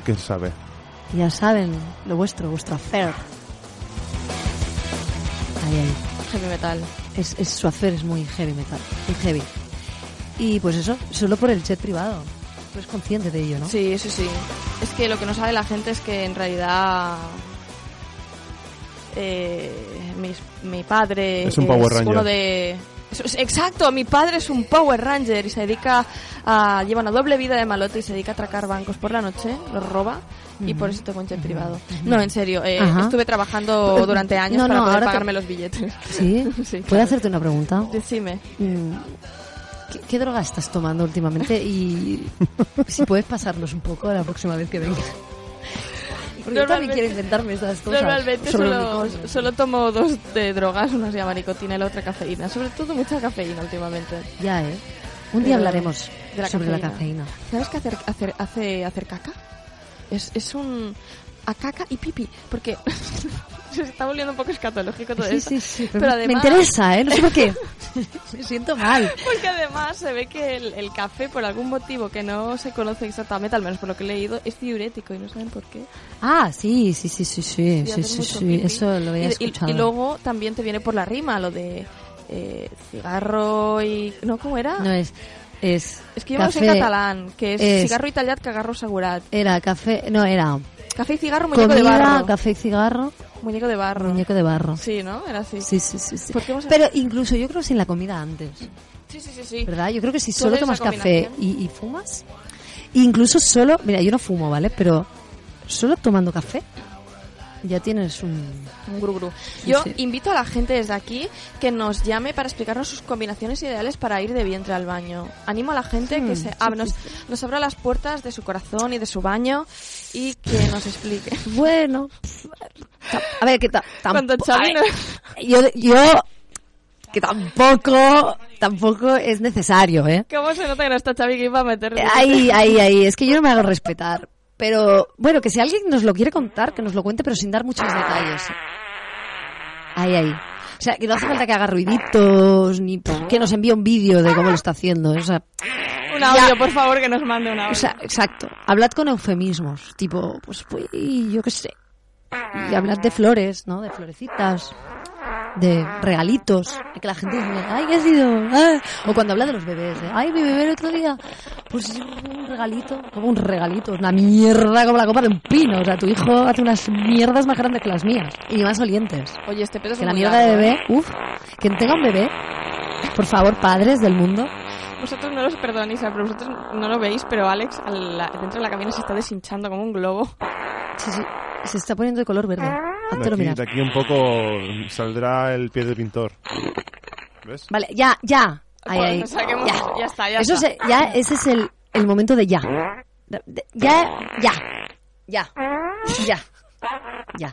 ¿Qué se sabe? Ya saben lo vuestro, vuestro affair. Ahí, ahí. Heavy metal. Es, es- su affair es muy heavy metal, muy heavy. Y pues eso, solo por el jet privado. Tú eres consciente de ello, ¿no? Sí, sí, sí. Es que lo que no sabe la gente es que en realidad eh, mis- mi padre Es un Power Ranger. uno de exacto, mi padre es un Power Ranger y se dedica a lleva una doble vida de malote y se dedica a atracar bancos por la noche, los roba y por eso tengo un jet privado. No, en serio, eh, estuve trabajando durante años no, para no, poder te- pagarme los billetes. ¿Sí? Sí, ¿Puedo hacerte una pregunta? Decime. Mm, ¿Qué, qué droga estás tomando últimamente? Y si puedes pasarnos un poco la próxima vez que vengas. Porque yo también Normalmente- quiero inventarme estas cosas. Normalmente solo, solo tomo dos de drogas, una se llama nicotina y la otra cafeína. Sobre todo mucha cafeína últimamente. Ya, ¿eh? Un día Pero- hablaremos la sobre la cafeína. ¿Sabes qué hacer, hacer, hace, hacer caca? Es, es un... a caca y pipi, porque se está volviendo un poco escatológico todo Sí, esto. sí, sí. Pero, me además... interesa, ¿eh? No sé por qué. me siento mal. Porque además se ve que el, el café, por algún motivo que no se conoce exactamente, al menos por lo que he leído, es diurético y no saben por qué. Ah, sí, sí, sí, sí, sí, Y sí, sí, sí, eso lo había Y- y, escuchado. Y, luego también te viene por la rima lo de eh, cigarro y... ¿No? ¿Cómo era? No es, es Es que yo me lo sé catalán, que es, es- cigarro italiat, cagarro segurat. Era café, no, era Café y cigarro, muñeco de barro. café y cigarro, Muñeco de barro. muñeco de barro. Sí, ¿no? Era así. Sí, sí, sí. sí. ¿Por qué hemos- Pero incluso yo creo sin la comida antes, Sí, sí, sí, sí. ¿verdad? Yo creo que si solo tomas café y, y fumas, incluso solo, mira, yo no fumo, ¿vale? Pero solo tomando café ya tienes un... Un gru gru. Sí, Yo sí. invito a la gente desde aquí que nos llame para explicarnos sus combinaciones ideales para ir de vientre al baño. Animo a la gente que se sí, ab- sí, nos, abra las puertas de su corazón y de su baño y que nos explique. Bueno, a ver, que tampoco... Yo, yo, que tampoco, tampoco es necesario, ¿eh? ¿Cómo se nota que no está Xavi que iba a meter? Ahí, ahí, ahí. Es que yo no me hago respetar. Pero, bueno, que si alguien nos lo quiere contar, que nos lo cuente, pero sin dar muchos detalles. Ahí, ahí. O sea, que no hace falta que haga ruiditos, ni que nos envíe un vídeo de cómo lo está haciendo. O sea, Un audio, por favor, que nos mande un audio. o sea, exacto. Hablad con eufemismos. Tipo, pues, pues, yo qué sé. Y hablad de flores, ¿no? De florecitas. De regalitos. Que la gente dice, ay, ¿qué ha sido? Ah. O cuando habla de los bebés, ay, mi bebé el otro día. Pues un regalito. Como un regalito. Una mierda como la copa de un pino. O sea, tu hijo hace unas mierdas más grandes que las mías. Y más olientes. Oye, este pedo es Que la mierda de bebé, ¿eh? uff. Quien tenga un bebé, por favor, padres del mundo, Vosotros no los perdonéis, pero vosotros no lo veis, pero Alex al- dentro de la cabina se está deshinchando como un globo. Sí, sí. Se está poniendo de color verde. De Háztelo aquí, mirar. de aquí un poco saldrá el pie de pintor. ¿Ves? Vale, ya, ya. Ahí, Bueno, ahí. o sea que hemos- ya. ya está, ya Eso está. se- ya, ese es el, el momento de ya. De- de- ya, ya. Ya. Ya. Ya.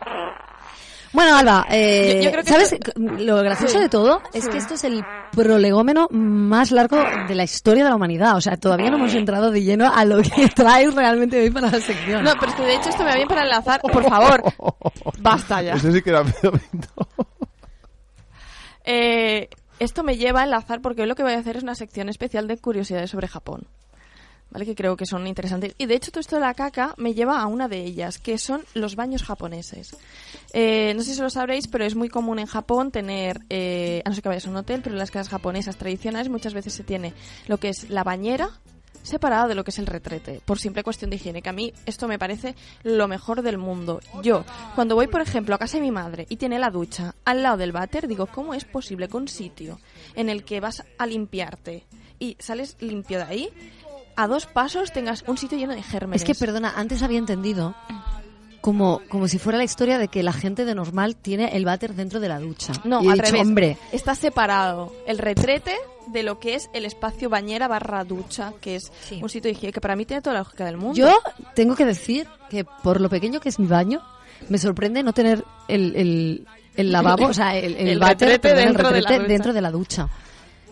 Bueno, Alba, eh, Yo- yo creo que ¿sabes? esto- Lo gracioso de todo es que esto es el prolegómeno más largo de la historia de la humanidad. O sea, todavía no hemos entrado de lleno a lo que traes realmente hoy para la sección. No, pero es que de hecho esto me va bien para enlazar. Por favor, basta ya. Ese sí que era. Eh, esto me lleva a enlazar porque hoy lo que voy a hacer es una sección especial de curiosidades sobre Japón. ¿Vale? Que creo que son interesantes. Y de hecho todo esto de la caca me lleva a una de ellas, que son los baños japoneses. Eh, no sé si lo sabréis, pero es muy común en Japón tener, eh, a no ser que vayas a un hotel, pero en las casas japonesas tradicionales muchas veces se tiene lo que es la bañera separada de lo que es el retrete, por simple cuestión de higiene, que a mí esto me parece lo mejor del mundo. Yo, cuando voy, por ejemplo, a casa de mi madre y tiene la ducha al lado del váter, digo, ¿cómo es posible que un sitio en el que vas a limpiarte y sales limpio de ahí, a dos pasos tengas un sitio lleno de gérmenes? Es que, perdona, antes había entendido como, como si fuera la historia de que la gente de normal tiene el váter dentro de la ducha. No, Y al dicho, revés. hombre, Está separado el retrete de lo que es el espacio bañera barra ducha, que es un sitio de higiene, que para mí tiene toda la lógica del mundo. Yo tengo que decir que por lo pequeño que es mi baño, me sorprende no tener el, el, el lavabo, o sea, el, el, El váter, retrete perdón, dentro de la retrete ducha. dentro de la ducha.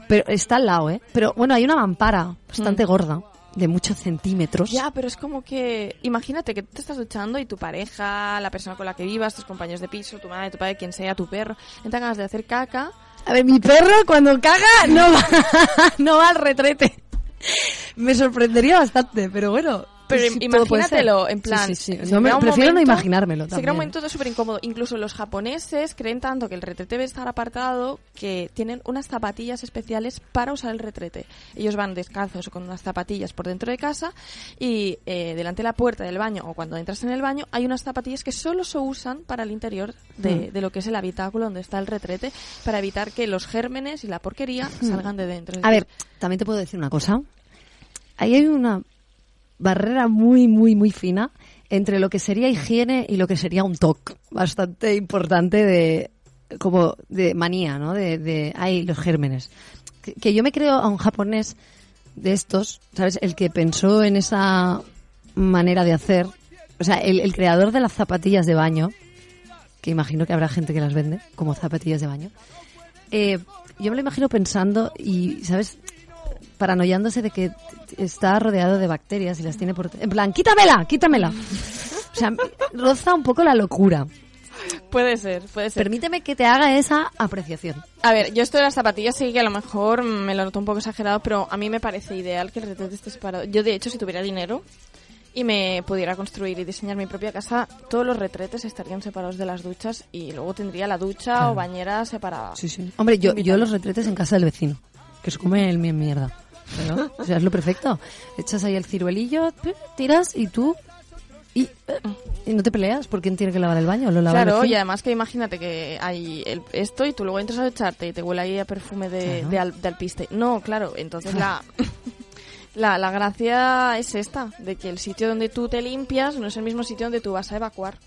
Pero está al lado, ¿eh? Pero bueno, hay una mampara bastante Mm. gorda, de muchos centímetros. Ya, pero es como que, imagínate que te estás duchando y tu pareja, la persona con la que vivas, tus compañeros de piso, tu madre, tu padre, quien sea, tu perro, entran ganas de hacer caca. A ver, mi perro cuando caga no va, no va al retrete. Me sorprendería bastante, pero bueno. Pero sí, ser. imagínatelo, en plan. Sí, sí, sí. No me- prefiero no momento- imaginármelo Se crea también. un momento súper incómodo. Incluso los japoneses creen tanto que el retrete debe estar apartado que tienen unas zapatillas especiales para usar el retrete. Ellos van descalzos o con unas zapatillas por dentro de casa y eh, delante de la puerta del baño o cuando entras en el baño hay unas zapatillas que solo se usan para el interior de, Hmm. de lo que es el habitáculo donde está el retrete para evitar que los gérmenes y la porquería Hmm. salgan de dentro. A ver, también te puedo decir una cosa. Ahí hay una barrera muy, muy, muy fina entre lo que sería higiene y lo que sería un TOC bastante importante de como de manía, ¿no? De, de ay, los gérmenes. Que, yo me creo a un japonés de estos, ¿sabes? El que pensó en esa manera de hacer, o sea, el, el creador de las zapatillas de baño, que imagino que habrá gente que las vende como zapatillas de baño, eh, yo me lo imagino pensando y, ¿sabes? Paranoiándose de que está rodeado de bacterias y las tiene por... En plan, quítamela, quítamela. O sea, roza un poco la locura. puede ser, puede ser. Permíteme que te haga esa apreciación. A ver, yo esto de las zapatillas sí que a lo mejor me lo noto un poco exagerado, pero a mí me parece ideal que el retrete esté separado. Yo, de hecho, si tuviera dinero y me pudiera construir y diseñar mi propia casa, todos los retretes estarían separados de las duchas y luego tendría la ducha Claro. o bañera separada. Sí, sí. Hombre, yo, yo los retretes en casa del vecino, que se come el mi mierda. O sea, es lo perfecto. Echas ahí el ciruelillo, tiras y tú... Y, eh, y no te peleas por quién tiene que lavar el baño. Lo lava Claro, y además que imagínate que hay el- esto y tú luego entras a echarte y te huele ahí a perfume de, Claro. de, al- de alpiste. No, claro, entonces la, la, la gracia es esta, de que el sitio donde tú te limpias no es el mismo sitio donde tú vas a evacuar.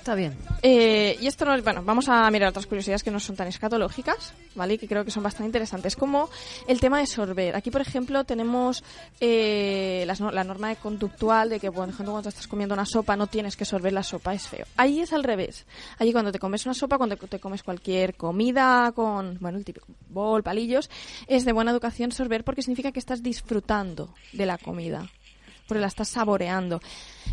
Está bien. Eh, y esto no bueno, vamos a mirar otras curiosidades que no son tan escatológicas, ¿vale? Que creo que son bastante interesantes, como el tema de sorber. Aquí, por ejemplo, tenemos eh, las la norma de conductual de que, por ejemplo, cuando estás comiendo una sopa no tienes que sorber la sopa, es feo. Ahí es al revés. Allí cuando te comes una sopa, cuando te comes cualquier comida con, bueno, el típico bol, palillos, es de buena educación sorber porque significa que estás disfrutando de la comida porque la estás saboreando.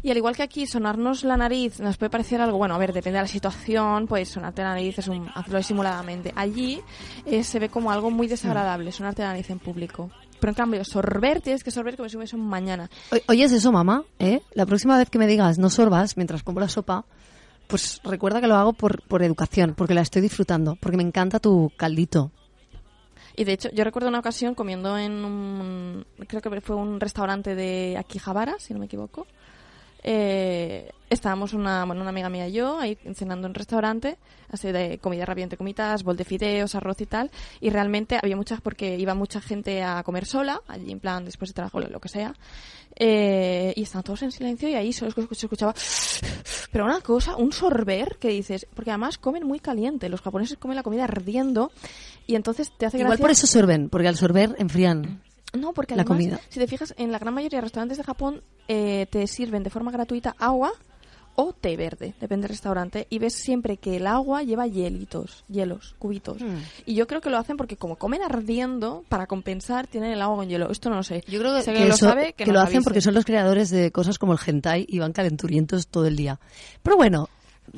Y al igual que aquí, sonarnos la nariz nos puede parecer algo, bueno, a ver, depende de la situación, pues sonarte la nariz es un, hazlo disimuladamente. Allí eh, se ve como algo muy desagradable, sonarte la nariz en público. Pero en cambio, sorber, tienes que sorber como si hubiese un mañana. Oyes eso, mamá, ¿eh? La próxima vez que me digas no sorbas mientras como la sopa, pues recuerda que lo hago por, por educación, porque la estoy disfrutando, porque me encanta tu caldito. Y de hecho, yo recuerdo una ocasión comiendo en un, creo que fue un restaurante de Akihabara, si no me equivoco. Eh, estábamos una, bueno, una amiga mía y yo ahí cenando en un restaurante, así de comida rápida entre comitas, bol de fideos, arroz y tal, y realmente había muchas, porque iba mucha gente a comer sola, allí en plan después de trabajo, lo que sea, eh, y estaban todos en silencio y ahí solo se escuchaba, pero una cosa, un sorber que dices, porque además comen muy caliente, los japoneses comen la comida ardiendo y entonces te hace Igual gracia- por eso sorben, porque al sorber enfrían no, porque la además, comida. si te fijas, en la gran mayoría de restaurantes de Japón eh, te sirven de forma gratuita agua o té verde, depende del restaurante, y ves siempre que el agua lleva hielitos, hielos, cubitos. Hmm. Y yo creo que lo hacen porque como comen ardiendo, para compensar, tienen el agua con hielo. Esto no lo sé. Yo creo que, lo eso- sabe, que, que nos lo hacen avise. porque son los creadores de cosas como el hentai y van calenturientos todo el día. Pero bueno,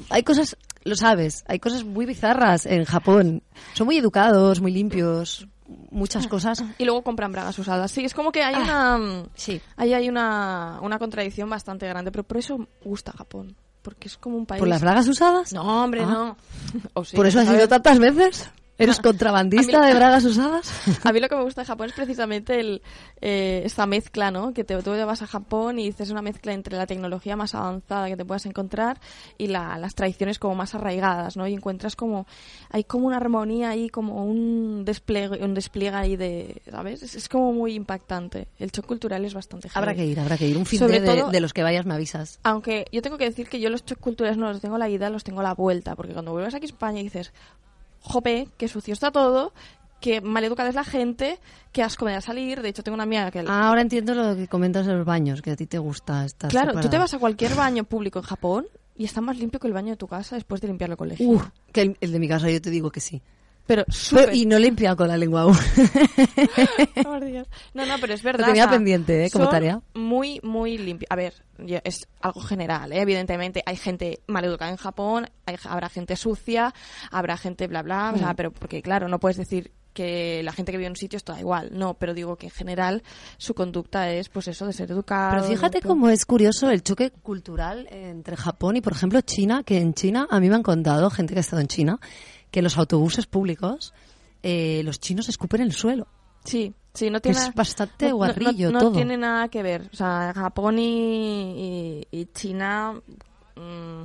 hay cosas, lo sabes, hay cosas muy bizarras en Japón. Son muy educados, muy limpios, muchas cosas. Y luego compran bragas usadas. Sí, es como que hay Ah, una... Sí. Ahí hay una, una contradicción bastante grande, pero por eso gusta Japón. porque es como un país... ¿Por las bragas usadas? No, hombre, Ah. no. O sí, ¿Por eso has ido tantas veces? ¿Eres contrabandista mí- de bragas usadas? A mí lo que me gusta de Japón es precisamente el, eh, esta mezcla, ¿no? Que te, tú vas a Japón y dices una mezcla entre la tecnología más avanzada que te puedas encontrar y la- las tradiciones como más arraigadas, ¿no? Y encuentras como, hay como una armonía ahí, como un despliegue, un despliegue ahí de, ¿sabes? Es, es como muy impactante. El choque cultural es bastante Habrá que ir, habrá que ir. Un fin de, todo- de los que vayas me avisas. aunque yo tengo que decir que yo los choques culturales no los tengo a la ida, los tengo a la vuelta, porque cuando vuelves aquí a España y dices, jope, que sucio está todo, que maleducada es la gente, que asco me da salir. De hecho, tengo una amiga que... Ah, ahora entiendo lo que comentas de los baños, que a ti te gusta estar claro, tú te separada. vas a cualquier baño público en Japón y está más limpio que el baño de tu casa después de limpiarlo con lejía. Uh, que el, el de mi casa yo te digo que sí. Pero, súper- y no he limpiado con la lengua aún. Dios. No, no, pero es verdad. tenía o sea, pendiente, ¿eh? como son tarea. Muy, muy limpio. A ver, es algo general, ¿eh? Evidentemente, hay gente maleducada en Japón, hay- habrá gente sucia, habrá gente bla, bla, o sea, Mm. pero porque, claro, no puedes decir que la gente que vive en un sitio está igual. No, pero digo que en general su conducta es, pues eso, de ser educado. Pero fíjate limpio. cómo es curioso el choque cultural entre Japón y, por ejemplo, China, que en China, a mí me han contado, gente que ha estado en China, que los autobuses públicos eh, los chinos escupen el suelo. Sí, sí, no tiene... es bastante no- no- guarrillo no, no todo. tiene nada que ver. O sea, Japón y, y- y China mm,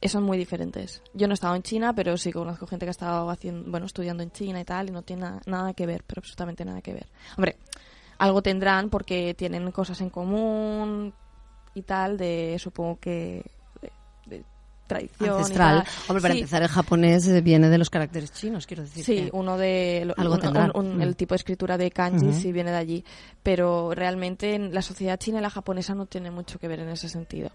eh, son muy diferentes. Yo no he estado en China, pero sí conozco gente que ha estado haciendo, bueno, estudiando en China y tal, y no tiene na- nada que ver, pero absolutamente nada que ver. Hombre, algo tendrán porque tienen cosas en común y tal, de supongo que tradición. Ancestral. Hombre, para Sí. empezar, el japonés eh, viene de los caracteres chinos, quiero decir. Sí, que uno de lo- algo un- un- Mm. el tipo de escritura de kanji sí viene de allí, pero realmente en la sociedad china y la japonesa no tiene mucho que ver en ese sentido.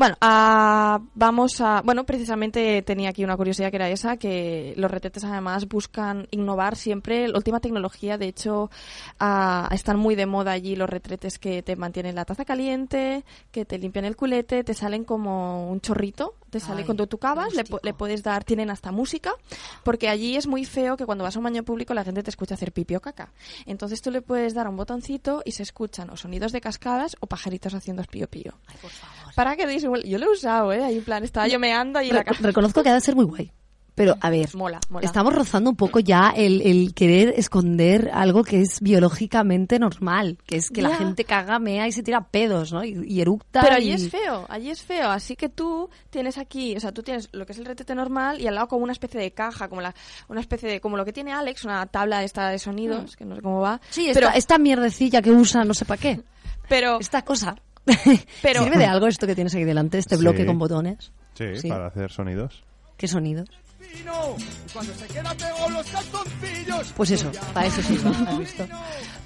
Bueno, ah, vamos a. Bueno, precisamente tenía aquí una curiosidad que era esa, que los retretes además buscan innovar siempre la última tecnología. De hecho, ah, están muy de moda allí los retretes que te mantienen la taza caliente, que te limpian el culete, te salen como un chorrito, te sale Ay, cuando tú cavas, le, le puedes dar, tienen hasta música, porque allí es muy feo que cuando vas a un baño público la gente te escucha hacer pipi o caca. Entonces tú le puedes dar un botoncito y se escuchan o sonidos de cascadas o pajaritos haciendo pío pío. Para que deis Yo lo he usado, ¿eh? Ahí en plan, estaba yo meando y la Re- ca- reconozco que ha de ser muy guay. Pero, a ver, Mola, mola. estamos rozando un poco ya el, el querer esconder algo que es biológicamente normal, que es que la gente caga, mea y se tira pedos, ¿no? Y, y eructa. Pero allí y- es feo, allí es feo. Así que tú tienes aquí, o sea, tú tienes lo que es el retrete normal y al lado como una especie de caja, como la, una especie de, como lo que tiene Alex, una tabla esta de sonidos, que no sé cómo va. Mm. Sí, pero, esta, esta mierdecilla que usa no sé para qué. pero, Esta cosa. pero, ¿Sirve de algo esto que tienes aquí delante, este Sí. bloque con botones? Sí, Sí. para hacer sonidos. ¿Qué sonidos? Cuando se queda pegado los calzoncillos. Pues eso, para eso sirve, ¿has visto?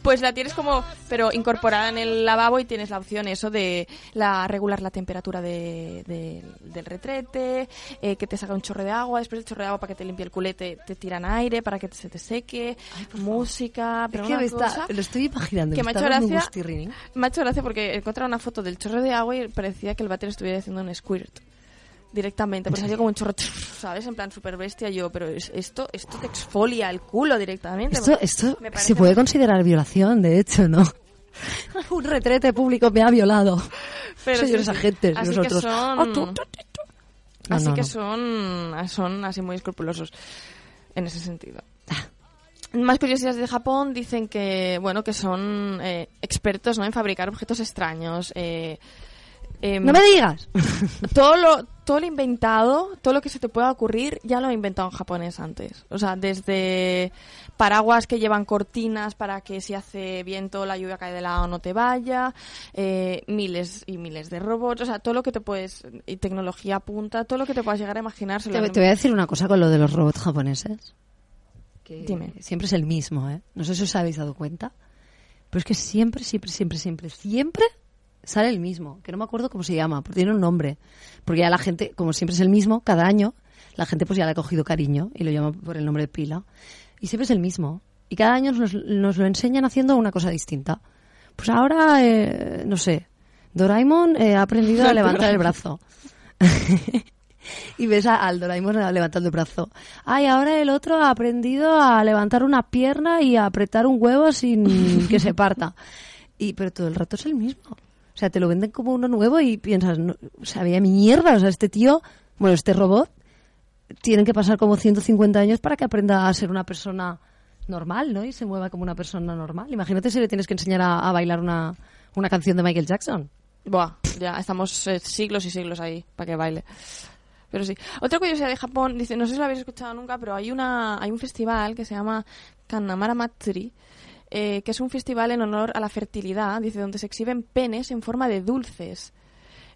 Pues la tienes como, pero incorporada en el lavabo y tienes la opción eso de la regular la temperatura de, de- del retrete, eh, que te saca un chorro de agua, después del chorro de agua para que te limpie el culete te tiran aire para que te- se te seque, música, pero Es que una me está- cosa lo estoy imaginando. que me está dando gracia, me ha hecho gracia porque he encontrado una foto del chorro de agua y parecía que el váter estuviera haciendo un squirt directamente, pues salió como un chorro, ¿sabes? En plan super bestia yo, pero es- esto esto te exfolia el culo directamente. Esto, esto Me se puede considerar violación, de hecho, ¿no? Un retrete público me ha violado. Pero Señores sí, agentes, así nosotros. que son, Ah, tú, tú, No, así no, que no. son, son así muy escrupulosos en ese sentido. Ah. Más curiosidades de Japón dicen que bueno que son eh, expertos ¿no? en fabricar objetos extraños. eh, em, ¡No me digas! todo lo todo lo inventado, todo lo que se te pueda ocurrir, ya lo ha inventado en japonés antes. O sea, desde paraguas que llevan cortinas para que si hace viento la lluvia cae de lado no te vaya, eh, miles y miles de robots, o sea, todo lo que te puedes, y tecnología punta, todo lo que te puedas llegar a imaginar. Te, te voy a decir una cosa con lo de los robots japoneses. Que Dime. Siempre es el mismo, ¿eh? No sé si os habéis dado cuenta. Pero es que siempre, siempre, siempre, siempre, siempre sale el mismo. Que no me acuerdo cómo se llama, porque tiene un nombre. Porque ya la gente, como siempre es el mismo, cada año, la gente pues ya le ha cogido cariño y lo llama por el nombre de pila. Y siempre es el mismo. Y cada año nos, nos lo enseñan haciendo una cosa distinta. Pues ahora, eh, no sé, Doraemon eh, ha aprendido a levantar el brazo. y ves a- al Doraemon levantando el brazo. Ay, ahora el otro ha aprendido a levantar una pierna y a apretar un huevo sin que se parta. Y pero todo el rato es el mismo. O sea, te lo venden como uno nuevo y piensas, no, sea, vaya mierda, o sea, este tío, bueno, este robot, tienen que pasar como 150 años para que aprenda a ser una persona normal, ¿no? Y se mueva como una persona normal. Imagínate si le tienes que enseñar a, a bailar una, una canción de Michael Jackson. Buah, ya estamos eh, siglos y siglos ahí para que baile. Pero sí. Otra curiosidad de Japón, dice, no sé si lo habéis escuchado nunca, pero hay una hay un festival que se llama Kanamara Matsuri, eh, que es un festival en honor a la fertilidad, dice, donde se exhiben penes en forma de dulces.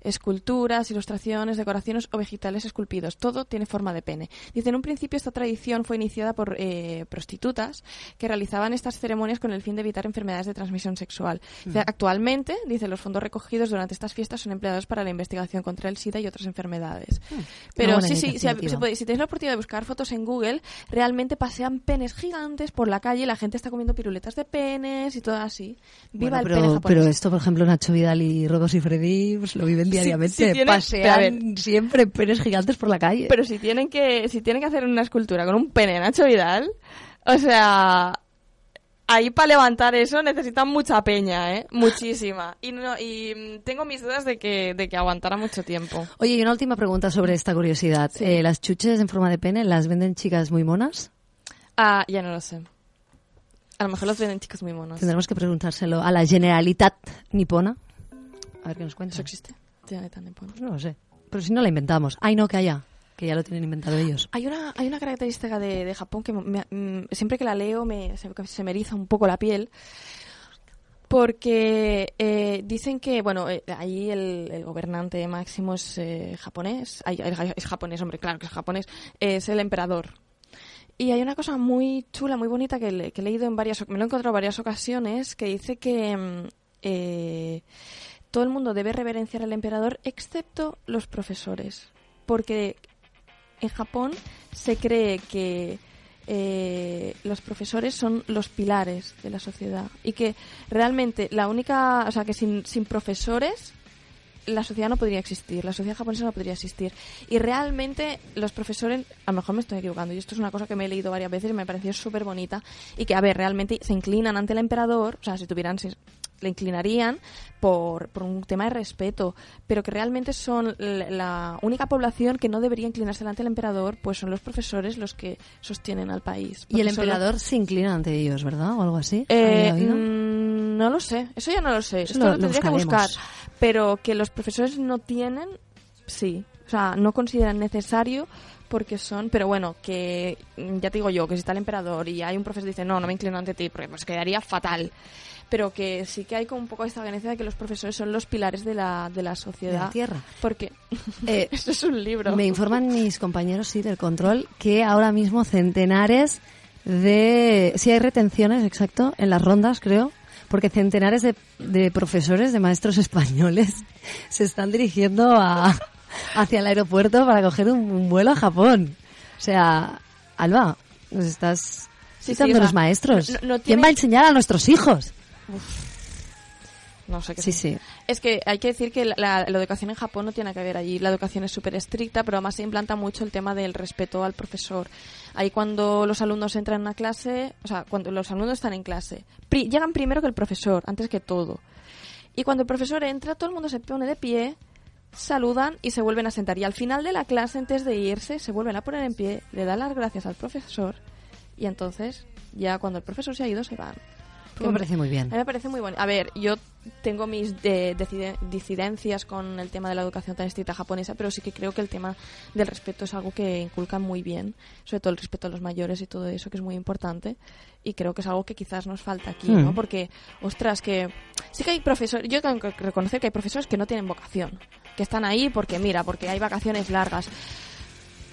Esculturas, ilustraciones, decoraciones o vegetales esculpidos. Todo tiene forma de pene. Dice, en un principio esta tradición fue iniciada por eh, prostitutas que realizaban estas ceremonias con el fin de evitar enfermedades de transmisión sexual. Dice, Mm. Actualmente, dice, los fondos recogidos durante estas fiestas son empleados para la investigación contra el SIDA y otras enfermedades. Una Pero buena sí, sí, si, si podéis- si tenéis la oportunidad de buscar fotos en Google, realmente pasean penes gigantes por la calle y la gente está comiendo piruletas de penes y todo así. Viva Bueno, el pene japonés. pero esto, por ejemplo, Nacho Vidal y Rodos y Freddy pues, lo viven Sí, diariamente. sí tienen- Pasean siempre penes gigantes por la calle. Pero si tienen que si tienen que hacer una escultura con un pene Nacho Vidal, o sea, ahí para levantar eso necesitan mucha peña, ¿eh? Muchísima. Y no y mm, tengo mis dudas de que de que aguantara mucho tiempo. Oye, y una última pregunta sobre esta curiosidad. Eh, ¿Las chuches en forma de pene las venden chicas muy monas? Ah, ya no lo sé. A lo mejor los venden chicos muy monos. Tendremos que preguntárselo a la Generalitat nipona. A ver qué nos cuenta. ¿Eso existe? Nipona. No lo sé. Pero si no la inventamos. Ay, no, que haya. Que ya lo tienen inventado ellos. Hay una, hay una característica de, de Japón que me- mm, siempre que la leo me, se, se me eriza un poco la piel. Porque eh, dicen que, bueno, eh, ahí el, el gobernante máximo es eh, japonés. Ay, ay, es japonés, hombre, claro que es japonés. Es el emperador. Y hay una cosa muy chula, muy bonita que, le- que he leído en varias, me lo he encontrado en varias ocasiones, que dice que mm, eh, todo el mundo debe reverenciar al emperador excepto los profesores. Porque en Japón se cree que eh, los profesores son los pilares de la sociedad y que realmente la única, o sea, que sin, sin profesores la sociedad no podría existir, la sociedad japonesa no podría existir. Y realmente los profesores, a lo mejor me estoy equivocando, y esto es una cosa que me he leído varias veces y me pareció súper bonita, y que, a ver, realmente se inclinan ante el emperador, o sea, si tuvieran, le inclinarían por, por un tema de respeto, pero que realmente son la, única población que no debería inclinarse delante del emperador, pues son los profesores los que sostienen al país. Y el emperador se inclina ante ellos, ¿verdad? O algo así. eh, mm, no lo sé, eso ya no lo sé, Eso esto lo- lo, lo tendría que buscar, pero que los profesores no tienen, sí, o sea, no consideran necesario porque son, pero bueno, que mm, ya te digo yo, que si está el emperador y hay un profesor que dice, no, no me inclino ante ti, porque pues quedaría fatal, pero que sí que hay como un poco esta creencia de que los profesores son los pilares de la, de la sociedad. De la tierra. Porque Eh, esto es un libro. Me informan mis compañeros, sí, del control, que ahora mismo centenares de... Sí, hay retenciones, exacto, en las rondas, creo, porque centenares de, de profesores, de maestros españoles, se están dirigiendo a, hacia el aeropuerto para coger un, un vuelo a Japón. O sea, Alba, nos estás Sí, citando los maestros. no- no ¿Quién va a enseñar a nuestros hijos? No sé qué Sí, sí. Es que hay que decir que la, la- la educación en Japón no tiene que ver allí. La educación es súper estricta, pero además se implanta mucho el tema del respeto al profesor. Ahí cuando los alumnos entran en una clase, o sea, cuando los alumnos están en clase, pri- llegan primero que el profesor, antes que todo. Y cuando el profesor entra, todo el mundo se pone de pie, saludan y se vuelven a sentar. Y al final de la clase, antes de irse, se vuelven a poner en pie, le dan las gracias al profesor y entonces, ya cuando el profesor se ha ido, se van. Me parece muy bien. A mí me parece muy bueno. A ver, yo tengo mis eh, decide- disidencias con el tema de la educación tan estricta japonesa, pero sí que creo que el tema del respeto es algo que inculcan muy bien, sobre todo el respeto a los mayores y todo eso, que es muy importante. Y creo que es algo que quizás nos falta aquí, ¿no? Mm. Porque, ostras, que sí que hay profesores, yo tengo que reconocer que hay profesores que no tienen vocación, que están ahí porque, mira, porque hay vacaciones largas.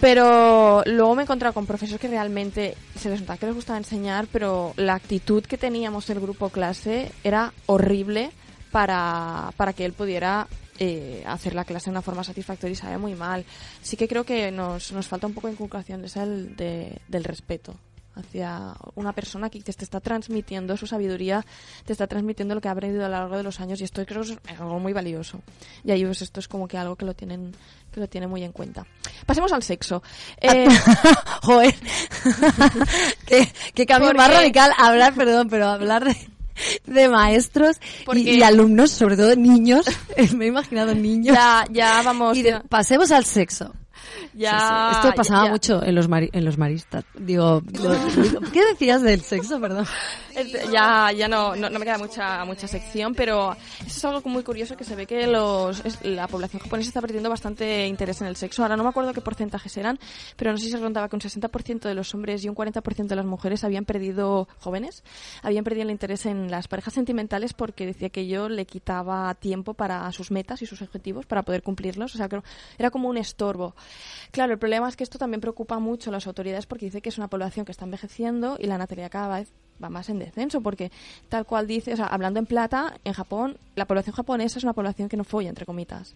Pero luego me he encontrado con profesores que realmente se les nota que les gustaba enseñar, pero la actitud que teníamos el grupo clase era horrible para, para que él pudiera eh, hacer la clase de una forma satisfactoria y sabe muy mal. Sí que creo que nos, nos falta un poco de inculcación de esa de- del respeto hacia una persona que te está transmitiendo su sabiduría, te está transmitiendo lo que ha aprendido a lo largo de los años y esto creo que es algo muy valioso. Y ahí pues esto es como que algo que lo tienen que lo tienen muy en cuenta. Pasemos al sexo. Eh, Joder. qué, qué cambio más radical hablar, perdón, pero hablar de, de maestros y, y alumnos, sobre todo niños. Me he imaginado niños. Ya, ya vamos. Y de- pasemos al sexo. Ya, Sí, sí. Esto pasaba ya. mucho en los, mari- en los maristas. Digo, lo- ¿qué decías del sexo, perdón? Este, Ya, ya no, no, no me queda mucha, mucha sección, pero eso es algo muy curioso que se ve que los, es- la población japonesa está perdiendo bastante interés en el sexo. Ahora no me acuerdo qué porcentajes eran, pero no sé si se rondaba que un 60% de los hombres y un 40% de las mujeres habían perdido, jóvenes, habían perdido el interés en las parejas sentimentales porque decía que ello le quitaba tiempo para sus metas y sus objetivos para poder cumplirlos. O sea, que era como un estorbo. Claro, el problema es que esto también preocupa mucho a las autoridades porque dice que es una población que está envejeciendo y la natalidad cada vez va más en descenso porque tal cual dice, o sea, hablando en plata, en Japón, la población japonesa es una población que no folla, entre comitas.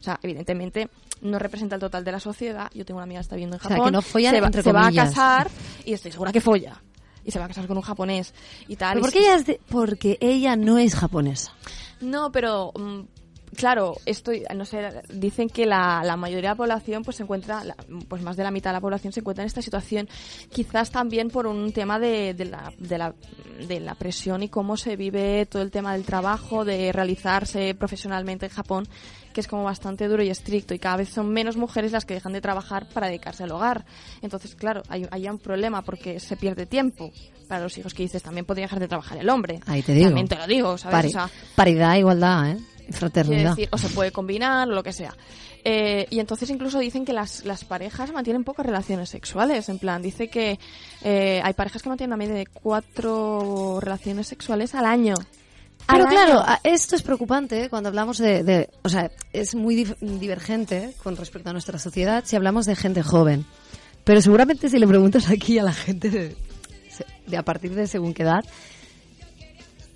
O sea, evidentemente no representa el total de la sociedad. Yo tengo una amiga que está viviendo en O sea, Japón. que no follan, se va, entre se va a casar y estoy segura que folla. Y se va a casar con un japonés y tal. ¿Pero y por sí- qué ella es de- porque ella no es japonesa. no, pero mm, claro, esto, no sé, dicen que la, la mayoría de la población pues se encuentra, la- pues más de la mitad de la población se encuentra en esta situación, quizás también por un tema de, de la, de, la, de la presión y cómo se vive todo el tema del trabajo, de realizarse profesionalmente en Japón, que es como bastante duro y estricto y cada vez son menos mujeres las que dejan de trabajar para dedicarse al hogar. Entonces, claro, hay, hay un problema porque se pierde tiempo. Para los hijos que dices, también podría dejar de trabajar el hombre. Ahí te digo. También te lo digo, ¿sabes? Pari- O sea, paridad, igualdad, ¿eh? Fraternidad. decir, o se puede combinar, o lo que sea. Eh, y entonces incluso dicen que las, las parejas mantienen pocas relaciones sexuales. En plan, dice que eh, hay parejas que mantienen una media de cuatro relaciones sexuales al año. Pero claro, a- esto es preocupante cuando hablamos de, de- o sea, es muy divergente con respecto a nuestra sociedad si hablamos de gente joven. Pero seguramente si le preguntas aquí a la gente de, de a partir de según qué edad,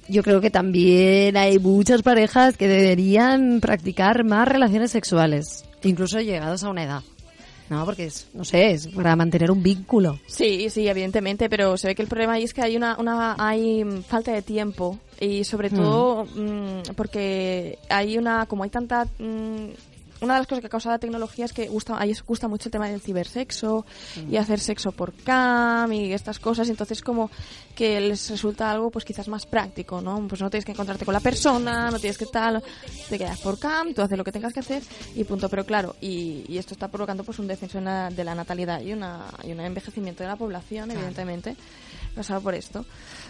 yo creo que también hay muchas parejas que deberían practicar más relaciones sexuales, incluso llegados a una edad. No, porque es, no sé, es para mantener un vínculo. Sí, sí, evidentemente, pero se ve que el problema ahí es que hay una, una hay falta de tiempo y sobre Mm. todo mm, porque hay una, como hay tanta, mm, una de las cosas que causa la tecnología es que gusta, ahí gusta mucho el tema del cibersexo y hacer sexo por cam y estas cosas, y entonces como que les resulta algo pues quizás más práctico, ¿no? Pues no tienes que encontrarte con la persona, no tienes que tal, te quedas por cam, tú haces lo que tengas que hacer y punto, pero claro, y, y esto está provocando pues un descenso en la- de la natalidad y, una, y un envejecimiento de la población, evidentemente, pasado por esto.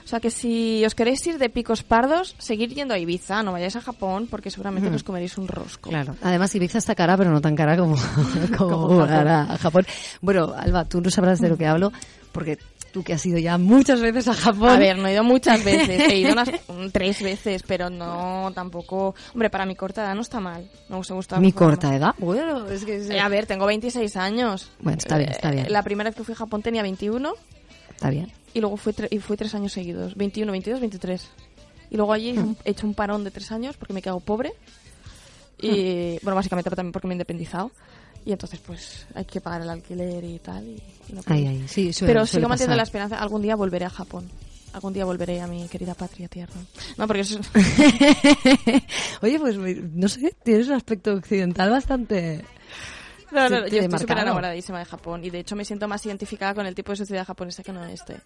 O sea que si os queréis ir de picos pardos, seguir yendo a Ibiza, no vayáis a Japón porque seguramente Ujú. os comeréis un rosco. Claro. Además, Ibiza está cara, pero no tan cara como, como, Como Japón. ahora Japón. Bueno, Alba, tú no sabrás de lo que hablo, porque tú que has ido ya muchas veces a Japón. A ver, no he ido muchas veces, he ido unas mm, tres veces, pero no tampoco. Hombre, para mi corta edad no está mal. Me gusta, gusta Mi corta edad. Bueno, es que... Eh, a ver, tengo 26 años. Bueno, está bien, está Eh, bien. La primera vez que fui a Japón tenía 21 Está bien. y luego fui, tre- y fui tres años seguidos. 21, 22, 23. Y luego allí Hmm. he hecho un parón de tres años porque me he quedado pobre. Y Hmm. bueno, básicamente también porque me he independizado. Y entonces pues hay que pagar el alquiler y tal. Y, y no. Ay, ay, sí, suele- Pero sigo manteniendo la esperanza. Algún día volveré a Japón. Algún día volveré a mi querida patria tierra. No, porque eso es... Oye, pues no sé, tienes un aspecto occidental bastante... No, no, Sí, yo estoy súper enamoradísima de Japón y de hecho me siento más identificada con el tipo de sociedad japonesa que no este.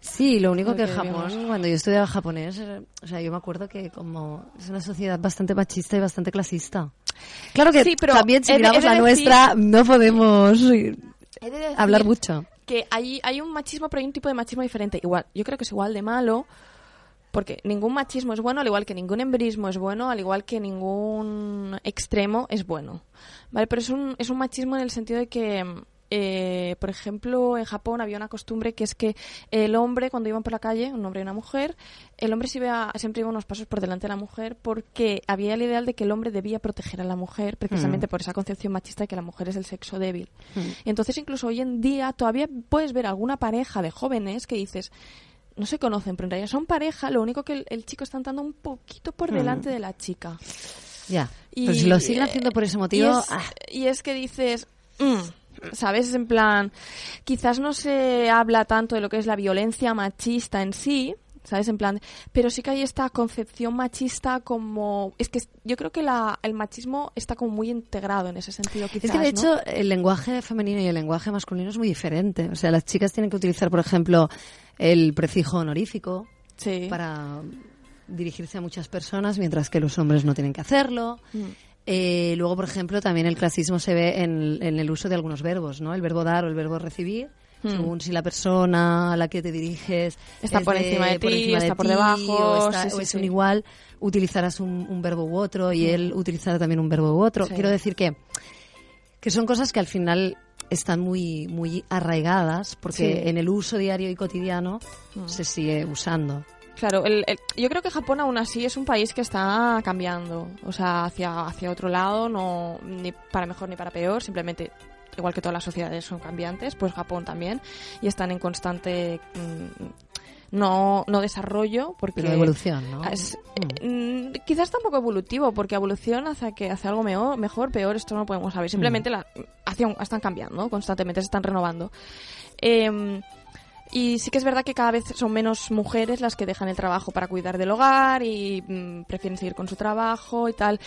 Sí, lo único que Porque Japón, vivimos- cuando yo estudiaba japonés, eh, o sea, yo me acuerdo que como es una sociedad bastante machista y bastante clasista. Claro que Sí, pero también si de- miramos de la decir- nuestra, no podemos de hablar mucho. Que hay, hay un machismo, pero hay un tipo de machismo diferente. Igual, yo creo que es igual de malo, porque ningún machismo es bueno, al igual que ningún empirismo es bueno, al igual que ningún extremo es bueno. ¿Vale? Pero es un, es un machismo en el sentido de que, eh, por ejemplo, en Japón había una costumbre que es que el hombre, cuando iban por la calle, un hombre y una mujer, el hombre se iba, siempre iba unos pasos por delante de la mujer porque había el ideal de que el hombre debía proteger a la mujer precisamente Mm. por esa concepción machista de que la mujer es el sexo débil. Mm. Entonces, incluso hoy en día todavía puedes ver alguna pareja de jóvenes que dices, no se conocen, pero en realidad son pareja, lo único que el, el chico está andando un poquito por Mm. delante de la chica. Ya. Y, si lo siguen haciendo por ese motivo, Y es, ah, y es que dices, mm, ¿sabes? Es en plan, quizás no se habla tanto de lo que es la violencia machista en sí, ¿sabes? En plan, pero sí que hay esta concepción machista como... Es que yo creo que la, el machismo está como muy integrado en ese sentido, quizás, Es que de ¿no? hecho el lenguaje femenino y el lenguaje masculino es muy diferente. O sea, las chicas tienen que utilizar, por ejemplo, el prefijo honorífico para dirigirse a muchas personas, mientras que los hombres no tienen que hacerlo. Mm. Eh, luego, por ejemplo, también el clasismo se ve en, en el uso de algunos verbos, ¿no? El verbo dar o el verbo recibir. Mm. Según si la persona a la que te diriges Está es por encima de ti, está por debajo, o, está- sí, o sí, es sí. un igual, utilizarás un, un verbo u otro y él utilizará también un verbo u otro. Sí. Quiero decir que, que son cosas que al final están muy, muy arraigadas porque en el uso diario y cotidiano Mm. se sigue usando. Claro, el- el- yo creo que Japón aún así es un país que está cambiando, o sea, hacia, hacia otro lado, no ni para mejor ni para peor, simplemente igual que todas las sociedades son cambiantes, pues Japón también, y están en constante mm, no, no desarrollo, porque Pero evolución, ¿no? es- mm, quizás tampoco evolutivo, porque evolución hacia que hace algo mejor, mejor, peor, esto no lo podemos saber. Simplemente la, hacia un- están cambiando constantemente, se están renovando. Em, y sí que es verdad que cada vez son menos mujeres las que dejan el trabajo para cuidar del hogar y mm, prefieren seguir con su trabajo y tal.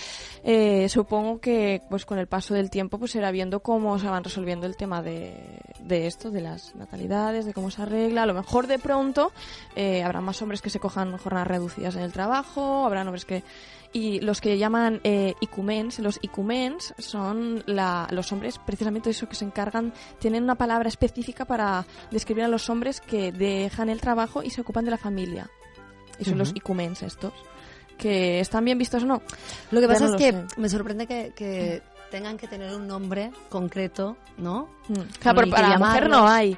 Eh, supongo que pues con el paso del tiempo pues se irá viendo cómo se van resolviendo el tema de, de esto, de las natalidades, de cómo se arregla. A lo mejor de pronto eh, habrá más hombres que se cojan jornadas reducidas en el trabajo, habrá hombres que... Y los que llaman eh, icumens, los icumens son la- los hombres precisamente eso que se encargan, tienen una palabra específica para describir a los hombres que dejan el trabajo y se ocupan de la familia. Y son los Ujú. icumens estos. Que están bien vistos o no. Lo que pasa no es que sé. me sorprende que, que tengan que tener un nombre concreto, ¿no? Mm. Claro, que para la mujer no hay.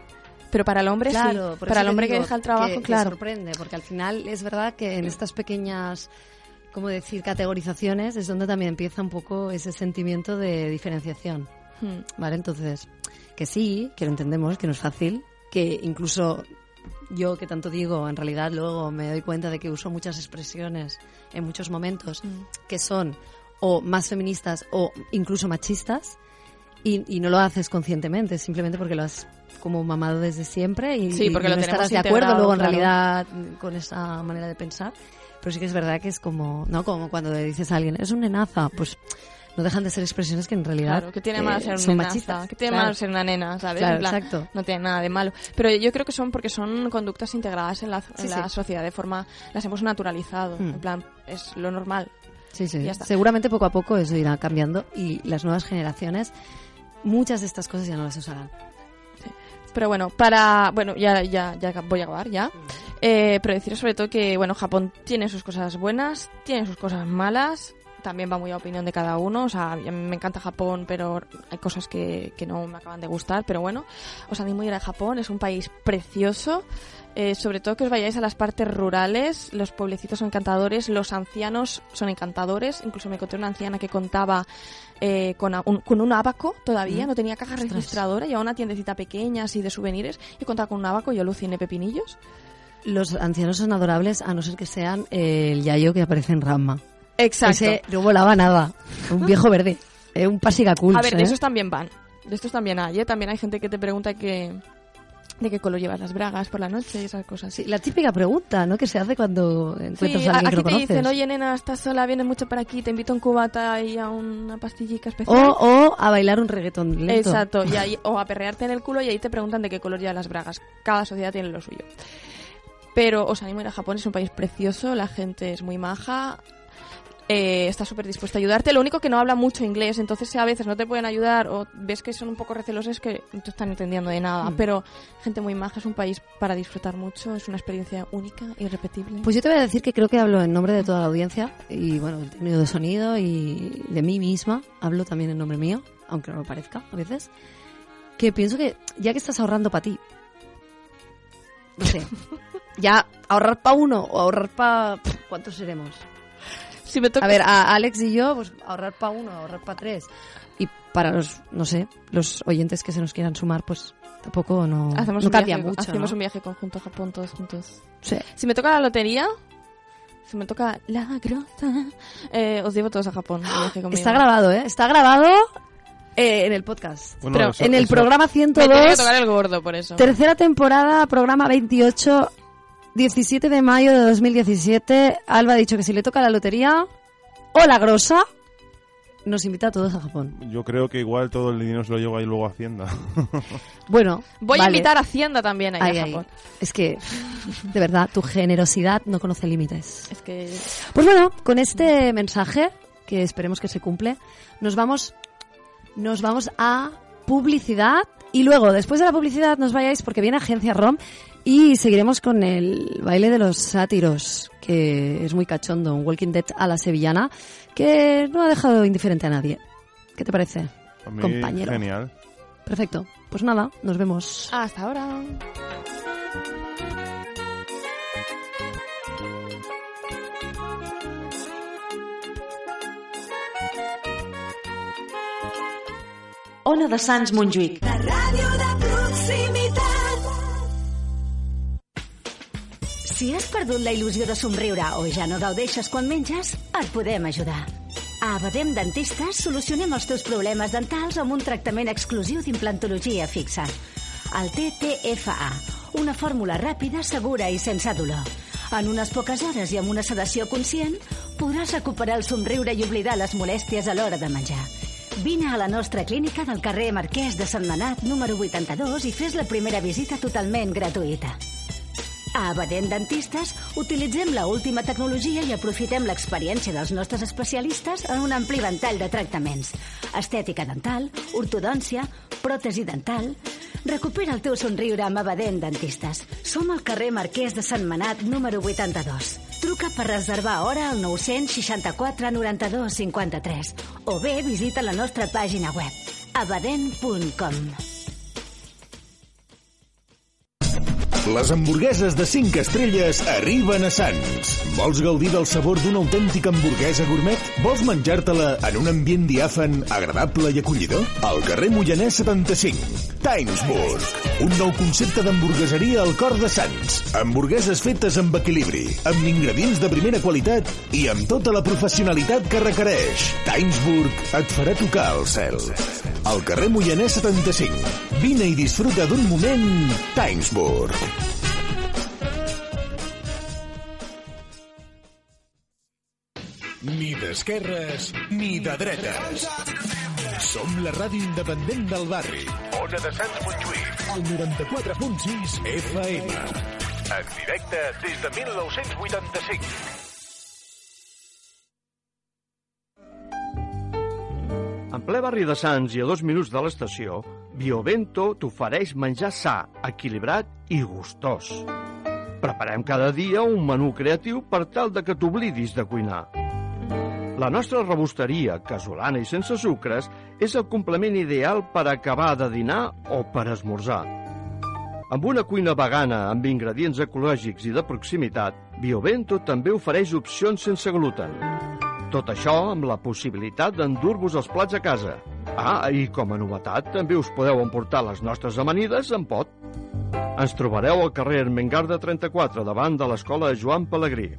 Pero para el hombre Claro, sí. Para el hombre que digo deja el trabajo, que- que claro. sorprende, porque al final es verdad que en estas pequeñas, ¿cómo decir?, categorizaciones es donde también empieza un poco ese sentimiento de diferenciación. Hmm. ¿Vale? Entonces, que sí, que lo entendemos, que no es fácil, que incluso yo que tanto digo, en realidad luego me doy cuenta de que uso muchas expresiones en muchos momentos Mm. que son o más feministas o incluso machistas y, y no lo haces conscientemente, simplemente porque lo has como mamado desde siempre y, Sí, porque y lo no estarás de acuerdo luego en claro. realidad con esa manera de pensar. Pero sí que es verdad que es como, ¿no? Como cuando le dices a alguien, es un nenaza, pues no dejan de ser expresiones que en realidad Claro, que tiene eh, ser son una machistas. nenaza, que tiene Claro. malo ser una nena, ¿sabes? Claro, En plan, exacto. No tiene nada de malo. Pero yo creo que son porque son conductas integradas en la, en Sí, la sí. sociedad de forma... Las hemos naturalizado. Mm. En plan, es lo normal. Sí, sí. Seguramente poco a poco eso irá cambiando y las nuevas generaciones, muchas de estas cosas ya no las usarán. Pero bueno, para... Bueno, ya, ya, ya voy a acabar ya. Eh, pero deciros sobre todo que, bueno, Japón tiene sus cosas buenas, tiene sus cosas malas. También va muy a opinión de cada uno. O sea, me encanta Japón, pero hay cosas que, que no me acaban de gustar. Pero bueno, os animo a ir a Japón. Es un país precioso. Eh, sobre todo que os vayáis a las partes rurales. Los pueblecitos son encantadores. Los ancianos son encantadores. Incluso me encontré una anciana que contaba eh, con, un, con un abaco todavía. Mm. No tenía caja Ostras. registradora. Llevaba una tiendecita pequeña así de souvenirs. Y contaba con un abaco. Yo aluciné pepinillos. Los ancianos son adorables a no ser que sean el yayo que aparece en Ramma. Exacto. Ese no volaba nada. Un viejo verde. Eh, un pasigaculs, A ver, de ¿eh? esos también van. De estos también hay, ¿eh? También hay gente que te pregunta que, de qué color llevas las bragas por la noche y esas cosas. Sí, la típica pregunta, ¿no? Que se hace cuando encuentras Sí, a alguien que aquí lo te dicen, oye nena, estás sola, vienes mucho para aquí, te invito a un cubata y a una pastillica especial. o, o a bailar un reggaetón lento. Exacto, y ahí, o a perrearte en el culo y ahí te preguntan de qué color llevan las bragas. Cada sociedad tiene lo suyo. Pero os animo a ir a Japón, es un país precioso, la gente es muy maja, eh, está súper dispuesta a ayudarte. Lo único que no habla mucho inglés, entonces si a veces no te pueden ayudar o ves que son un poco recelosos es que no te están entendiendo de nada. Mm. Pero gente muy maja, es un país para disfrutar mucho, es una experiencia única, irrepetible. Pues yo te voy a decir que creo que hablo en nombre de toda la audiencia y bueno, el técnico de sonido y de mí misma. Hablo también en nombre mío, aunque no lo parezca a veces. Que pienso que ya que estás ahorrando para ti, no sé, ya ahorrar para uno o ahorrar para... ¿Cuántos seremos? Si me toca- A ver, a Alex y yo, pues ahorrar para uno, ahorrar para tres. Y para los, no sé, los oyentes que se nos quieran sumar, pues tampoco no, hacemos no un cambia viaje, mucho. hacemos ¿no? un viaje conjunto a Japón todos juntos. Sí. Si me toca la lotería, si me toca la grosa, eh, os llevo todos a Japón. Está grabado, ¿eh? Está grabado eh, en el podcast. Bueno, Pero eso- en el eso- programa Me tiene que 102, tocar el gordo por eso. tercera temporada, programa 28, 17 de mayo de 2017. Alba ha dicho que si le toca la lotería o la grosa, nos invita a todos a Japón. Yo creo que igual todo el dinero se lo llevo ahí luego a Hacienda. Bueno, Voy vale. a invitar a Hacienda también ahí Ay, a. Japón. Es que, de verdad, tu generosidad no conoce límites. Es que Pues bueno, con este mensaje, que esperemos que se cumple, nos vamos, nos vamos a publicidad y luego, después de la publicidad, nos vayáis porque viene Agencia ROM y seguiremos con el baile de los sátiros, que es muy cachondo, un Walking Dead a la sevillana, que no ha dejado indiferente a nadie. ¿Qué te parece, A mí, compañero? Genial. Perfecto. Pues nada, nos vemos. hasta ahora. Ona de Sants Montjuïc. La ràdio de Si has perdut la il·lusió de somriure o ja no gaudeixes quan menges, et podem ajudar. A Abadem Dentistes solucionem els teus problemes dentals amb un tractament exclusiu d'implantologia fixa. El TTFA, una fórmula ràpida, segura i sense dolor. En unes poques hores i amb una sedació conscient, podràs recuperar el somriure i oblidar les molèsties a l'hora de menjar. Vine a la nostra clínica del carrer Marquès de Sant Manat, número 82, i fes la primera visita totalment gratuïta. A Abadent Dentistes utilitzem la última tecnologia i aprofitem l'experiència dels nostres especialistes en un ampli ventall de tractaments. Estètica dental, ortodòncia, pròtesi dental... Recupera el teu somriure amb Abadent Dentistes. Som al carrer Marquès de Sant Manat, número 82. Truca per reservar hora al 964 92 53 o bé visita la nostra pàgina web abadent.com. Les hamburgueses de 5 estrelles arriben a Sants. Vols gaudir del sabor d'una autèntica hamburguesa gourmet? Vols menjar-te-la en un ambient diàfan, agradable i acollidor? Al carrer Moianès 75, Timesburg. Un nou concepte d'hamburgueseria al cor de Sants. Hamburgueses fetes amb equilibri, amb ingredients de primera qualitat i amb tota la professionalitat que requereix. Timesburg et farà tocar el cel. Al carrer Moianès 75. Vine i disfruta d'un moment Timesburg. Ni d'esquerres ni de dretes. Som la ràdio independent del barri. Ona de Sants Montjuïc. El 94.6 FM. En directe des de 1985. En ple barri de Sants i a dos minuts de l'estació, Biovento t'ofereix menjar sa, equilibrat i gustós. Preparem cada dia un menú creatiu per tal de que t'oblidis de cuinar. La nostra rebosteria, casolana i sense sucres, és el complement ideal per acabar de dinar o per esmorzar. Amb una cuina vegana amb ingredients ecològics i de proximitat, Biovento també ofereix opcions sense gluten. Tot això amb la possibilitat d'endur-vos els plats a casa. Ah, i com a novetat, també us podeu emportar les nostres amanides en pot. Ens trobareu al carrer Ermengarda 34, davant de l'escola Joan Pellegrí.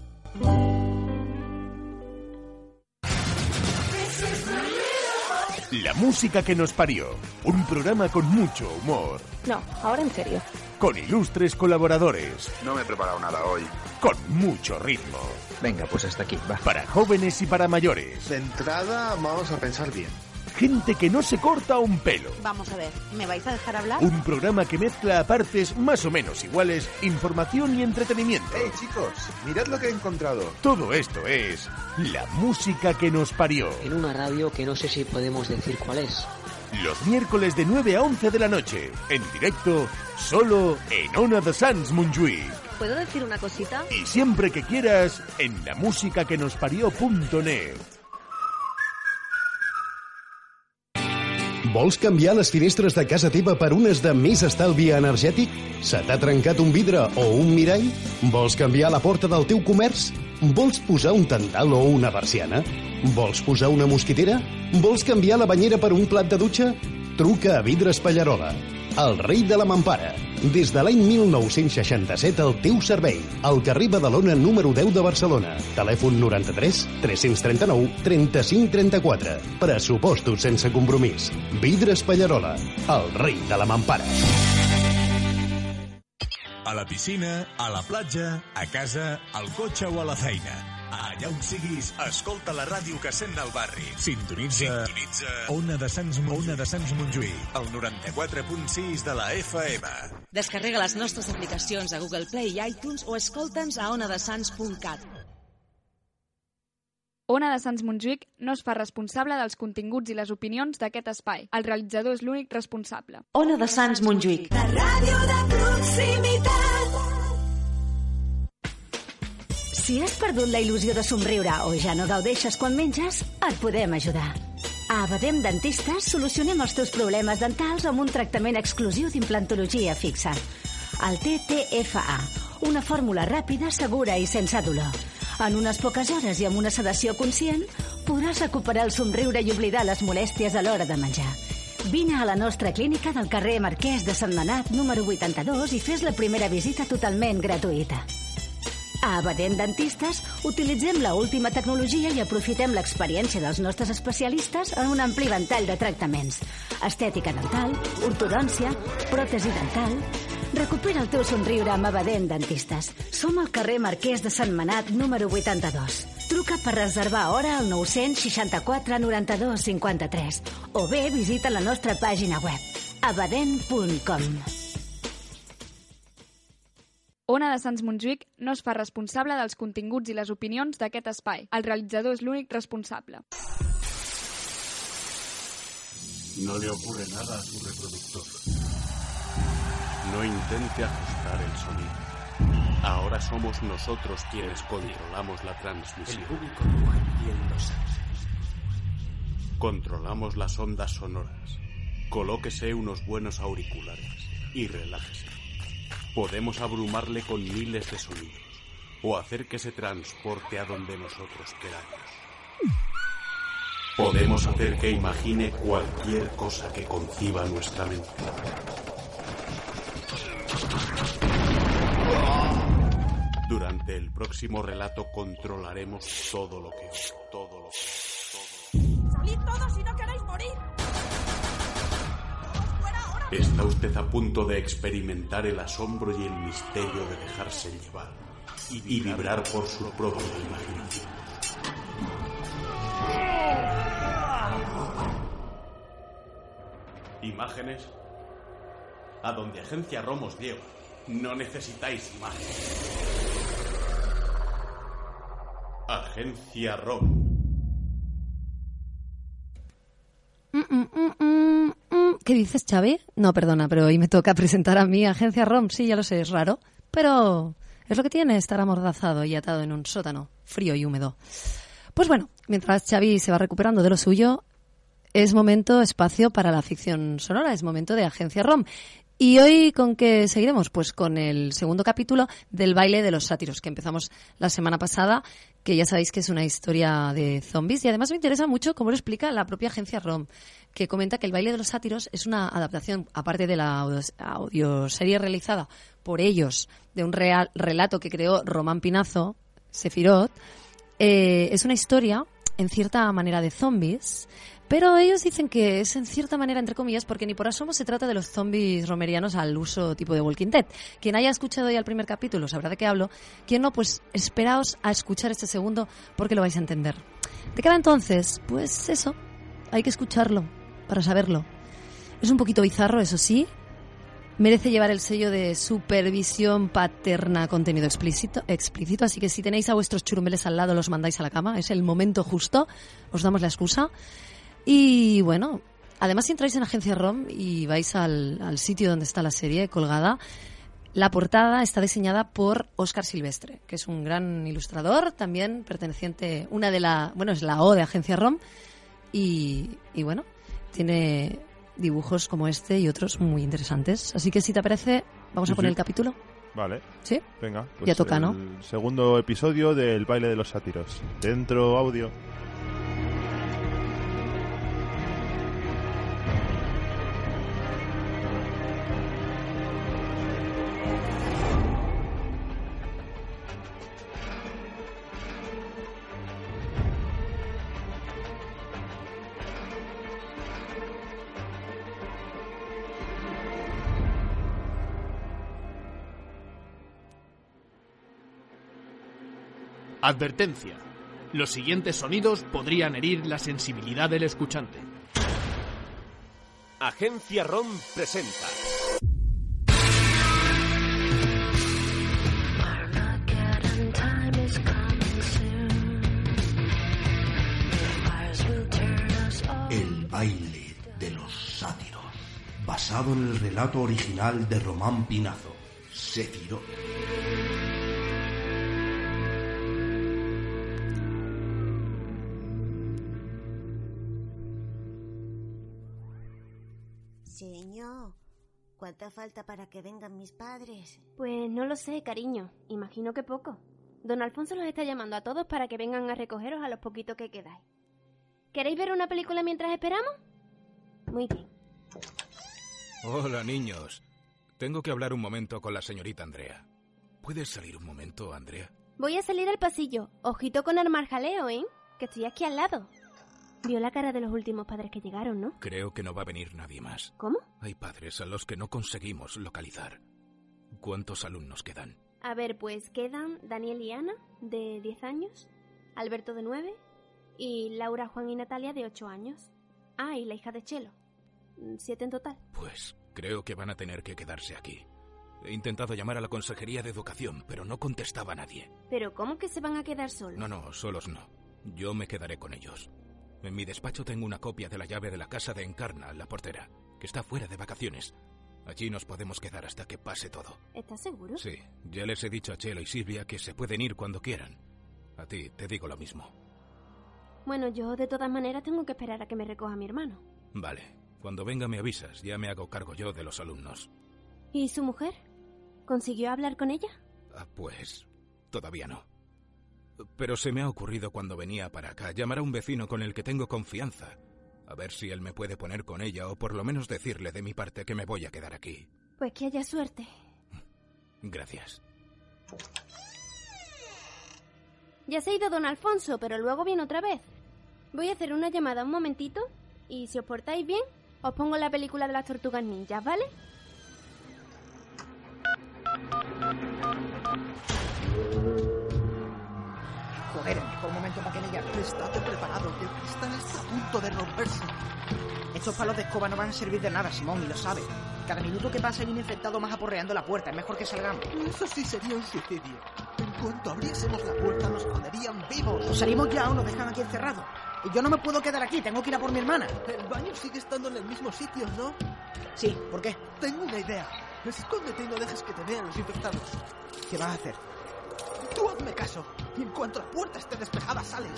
La música que nos parió. Un programa con mucho humor. No, ahora en serio. Con ilustres colaboradores. No me he preparado nada hoy. Con mucho ritmo. Venga, pues hasta aquí, va. Para jóvenes y para mayores. De entrada, vamos a pensar bien. Gente que no se corta un pelo. Vamos a ver, ¿me vais a dejar hablar? Un programa que mezcla a partes más o menos iguales información y entretenimiento. ¡Hey, chicos! Mirad lo que he encontrado. Todo esto es la música que nos parió. En una radio que no sé si podemos decir cuál es. Los miércoles de 9 a 11 de la noche. En directo, solo en Ona de Sans Montjuïc. ¿Puedo decir una cosita? Y siempre que quieras, en la música que nos parió.net. Vols canviar les finestres de casa teva per unes de més estalvi energètic? Se t'ha trencat un vidre o un mirall? Vols canviar la porta del teu comerç? Vols posar un tendal o una persiana? Vols posar una mosquitera? Vols canviar la banyera per un plat de dutxa? Truca a Vidres Pallarola, el rei de la mampara. Des de l'any 1967 al teu servei. Al carrer Badalona número 10 de Barcelona. Telèfon 93 339 35 34. Pressupostos sense compromís. Vidres Pallarola, el rei de la mampara. A la piscina, a la platja, a casa, al cotxe o a la feina. Allà on siguis, escolta la ràdio que sent el barri. Sintonitza, Sintonitza Ona de Sants, Ona de Sants Montjuïc, el 94.6 de la FM. Descarrega les nostres aplicacions a Google Play i iTunes o escolta'ns a onadesans.cat. Ona de Sants Montjuïc no es fa responsable dels continguts i les opinions d'aquest espai. El realitzador és l'únic responsable. Ona de Sants Montjuïc. Ràdio de proximitat. Si has perdut la il·lusió de somriure o ja no gaudeixes quan menges, et podem ajudar. A Abadem Dentistes solucionem els teus problemes dentals amb un tractament exclusiu d'implantologia fixa. El TTFA, una fórmula ràpida, segura i sense dolor. En unes poques hores i amb una sedació conscient, podràs recuperar el somriure i oblidar les molèsties a l'hora de menjar. Vine a la nostra clínica del carrer Marquès de Sant Manat, número 82, i fes la primera visita totalment gratuïta. A Abadent Dentistes utilitzem la última tecnologia i aprofitem l'experiència dels nostres especialistes en un ampli ventall de tractaments. Estètica dental, ortodòncia, pròtesi dental... Recupera el teu somriure amb Abadent Dentistes. Som al carrer Marquès de Sant Manat, número 82. Truca per reservar hora al 964 92 53 o bé visita la nostra pàgina web abadent.com. Ona de Sants Montjuïc no es fa responsable dels continguts i les opinions d'aquest espai. El realitzador és l'únic responsable. No le ocurre nada a su reproductor. No intente ajustar el sonido. Ahora somos nosotros quienes controlamos la transmisión. El público. Controlamos las ondas sonoras. Colóquese unos buenos auriculares y relájese. Podemos abrumarle con miles de sonidos o hacer que se transporte a donde nosotros queramos. Podemos hacer que imagine cualquier cosa que conciba nuestra mente. Durante el próximo relato controlaremos todo lo que todo lo que ¡Salid todos si no queréis morir! Está usted a punto de experimentar el asombro y el misterio de dejarse llevar y vibrar por su propia imaginación. ¿Imágenes? A donde Agencia Rom os lleva. No necesitáis imágenes. Agencia Rom. ¿Qué dices, Xavi? No, perdona, pero hoy me toca presentar a mi agencia ROM. Sí, ya lo sé, es raro, pero es lo que tiene estar amordazado y atado en un sótano frío y húmedo. Pues bueno, mientras Xavi se va recuperando de lo suyo, es momento, espacio para la ficción sonora, es momento de agencia ROM. Y hoy con qué seguiremos? Pues con el segundo capítulo del baile de los sátiros que empezamos la semana pasada, que ya sabéis que es una historia de zombies y además me interesa mucho cómo lo explica la propia agencia ROM, que comenta que el baile de los sátiros es una adaptación, aparte de la audio- audioserie realizada por ellos, de un real relato que creó Román Pinazo, Sefirot, eh, es una historia en cierta manera de zombies, pero ellos dicen que es en cierta manera, entre comillas, porque ni por asomo se trata de los zombies romerianos al uso tipo de Walking Dead. Quien haya escuchado ya el primer capítulo sabrá de qué hablo. Quien no, pues esperaos a escuchar este segundo porque lo vais a entender. De cara entonces, pues eso, hay que escucharlo para saberlo. Es un poquito bizarro, eso sí. Merece llevar el sello de supervisión paterna contenido explícito, explícito, así que si tenéis a vuestros churumbeles al lado los mandáis a la cama, es el momento justo, os damos la excusa. Y bueno, además si entráis en Agencia ROM y vais al, al sitio donde está la serie colgada, la portada está diseñada por Óscar Silvestre, que es un gran ilustrador, también perteneciente, una de la, bueno, es la O de Agencia ROM, y, y bueno, tiene dibujos como este y otros muy interesantes. Así que si te parece, vamos a poner sí. el capítulo. Vale. ¿Sí? Venga. pues Ya toca, ¿no? El segundo episodio del baile de los sátiros. Dentro audio. Advertencia. Los siguientes sonidos podrían herir la sensibilidad del escuchante. Agencia ROM presenta. El baile de los sátiros, basado en el relato original de Román Pinazo, Sefirot. ¿Cuánta falta para que vengan mis padres? Pues no lo sé, cariño. Imagino que poco. Don Alfonso los está llamando a todos para que vengan a recogeros a los poquitos que quedáis. ¿Queréis ver una película mientras esperamos? Muy bien. Hola, niños. Tengo que hablar un momento con la señorita Andrea. ¿Puedes salir un momento, Andrea? Voy a salir al pasillo. Ojito con armar jaleo, ¿eh? Que estoy aquí al lado. Vio la cara de los últimos padres que llegaron, ¿no? Creo que no va a venir nadie más. ¿Cómo? Hay padres a los que no conseguimos localizar. ¿Cuántos alumnos quedan? A ver, pues quedan Daniel y Ana, de 10 años, Alberto, de 9, y Laura, Juan y Natalia, de 8 años. Ah, y la hija de Chelo. Siete en total. Pues creo que van a tener que quedarse aquí. He intentado llamar a la Consejería de Educación, pero no contestaba nadie. Pero ¿cómo que se van a quedar solos? No, no, solos no. Yo me quedaré con ellos. En mi despacho tengo una copia de la llave de la casa de Encarna, la portera, que está fuera de vacaciones. Allí nos podemos quedar hasta que pase todo. ¿Estás seguro? Sí, ya les he dicho a Chelo y Silvia que se pueden ir cuando quieran. A ti te digo lo mismo. Bueno, yo de todas maneras tengo que esperar a que me recoja mi hermano. Vale, cuando venga me avisas, ya me hago cargo yo de los alumnos. ¿Y su mujer? ¿Consiguió hablar con ella? Ah, pues todavía no. Pero se me ha ocurrido cuando venía para acá llamar a un vecino con el que tengo confianza. A ver si él me puede poner con ella o por lo menos decirle de mi parte que me voy a quedar aquí. Pues que haya suerte. Gracias. Ya se ha ido don Alfonso, pero luego viene otra vez. Voy a hacer una llamada un momentito y si os portáis bien, os pongo la película de las tortugas ninjas, ¿vale? Joder, el mejor momento para que le llame. Estate preparado, que el cristal está a punto de romperse. Estos palos de escoba no van a servir de nada, Simón, y lo sabes. Cada minuto que pasa hay un infectado más aporreando la puerta. Es mejor que salgamos. Eso sí sería un suicidio. En cuanto abriésemos la puerta nos joderían vivos. O salimos ya o nos dejan aquí encerrados. Y yo no me puedo quedar aquí, tengo que ir a por mi hermana. El baño sigue estando en el mismo sitio, ¿no? Sí, ¿por qué? Tengo una idea. Escóndete y no dejes que te vean los infectados. ¿Qué vas a hacer? Tú hazme caso. En cuanto la puerta esté despejada, sales.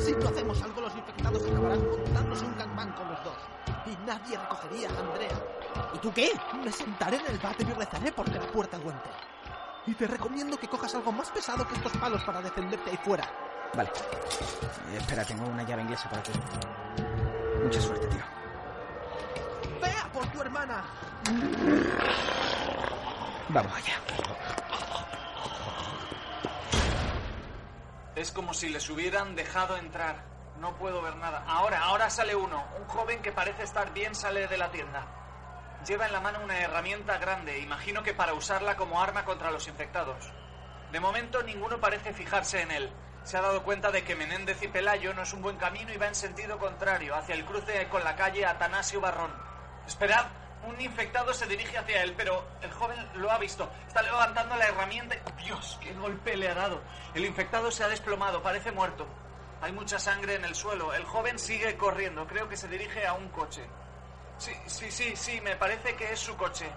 Si no hacemos algo, los infectados acabarán montándose un gangbang con los dos. Y nadie recogería a Andrea. ¿Y tú qué? Me sentaré en el váter y rezaré porque la puerta aguante. Y te recomiendo que cojas algo más pesado que estos palos para defenderte ahí fuera. Vale. Eh, espera, tengo una llave inglesa para ti. Mucha suerte, tío. ¡Vea por tu hermana! Vamos allá. Es como si les hubieran dejado entrar. No puedo ver nada. Ahora, ahora sale uno. Un joven que parece estar bien sale de la tienda. Lleva en la mano una herramienta grande, imagino que para usarla como arma contra los infectados. De momento ninguno parece fijarse en él. Se ha dado cuenta de que Menéndez y Pelayo no es un buen camino y va en sentido contrario, hacia el cruce con la calle Atanasio Barrón. Esperad, un infectado se dirige hacia él, pero el joven lo ha visto. Está levantando la herramienta. Dios, qué golpe le ha dado. El infectado se ha desplomado, parece muerto. Hay mucha sangre en el suelo. El joven sigue corriendo. Creo que se dirige a un coche. Sí, sí, sí, sí, me parece que es su coche.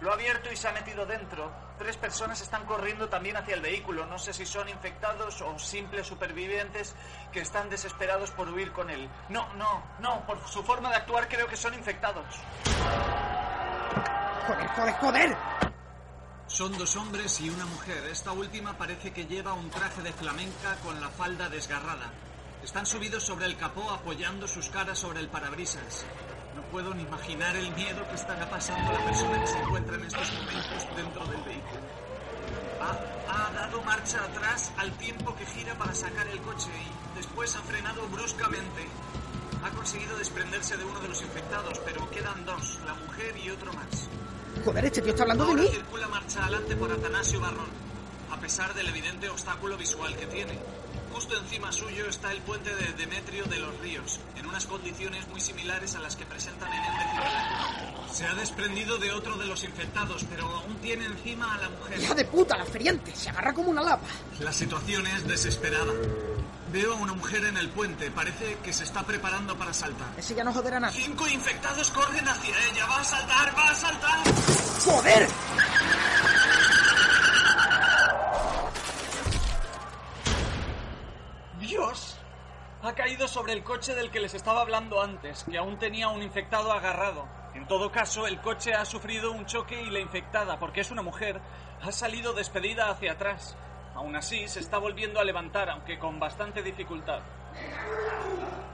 Lo ha abierto y se ha metido dentro. Tres personas están corriendo también hacia el vehículo. No sé si son infectados o simples supervivientes que están desesperados por huir con él. No, no, no, por su forma de actuar creo que son infectados. ¡Joder, joder, joder! Son dos hombres y una mujer. Esta última parece que lleva un traje de flamenca con la falda desgarrada. Están subidos sobre el capó apoyando sus caras sobre el parabrisas. No puedo ni imaginar el miedo que estará pasando la persona que se encuentra en estos momentos dentro del vehículo. Ha, ha dado marcha atrás al tiempo que gira para sacar el coche y después ha frenado bruscamente. Ha conseguido desprenderse de uno de los infectados, pero quedan dos, la mujer y otro más. Joder, este tío está hablando de mí. circula marcha adelante por Atanasio Barrón. a pesar del evidente obstáculo visual que tiene. Justo encima suyo está el puente de Demetrio de los Ríos, en unas condiciones muy similares a las que presentan en el de Se ha desprendido de otro de los infectados, pero aún tiene encima a la mujer. ¡Hija de puta, la feriante! Se agarra como una lapa. La situación es desesperada. Veo a una mujer en el puente. Parece que se está preparando para saltar. Ese ya no joderá nada. Cinco infectados corren hacia ella. ¡Va a saltar! ¡Va a saltar! ¡Joder! ¡Dios! Ha caído sobre el coche del que les estaba hablando antes, que aún tenía un infectado agarrado. En todo caso, el coche ha sufrido un choque y la infectada, porque es una mujer, ha salido despedida hacia atrás. Aún así, se está volviendo a levantar, aunque con bastante dificultad.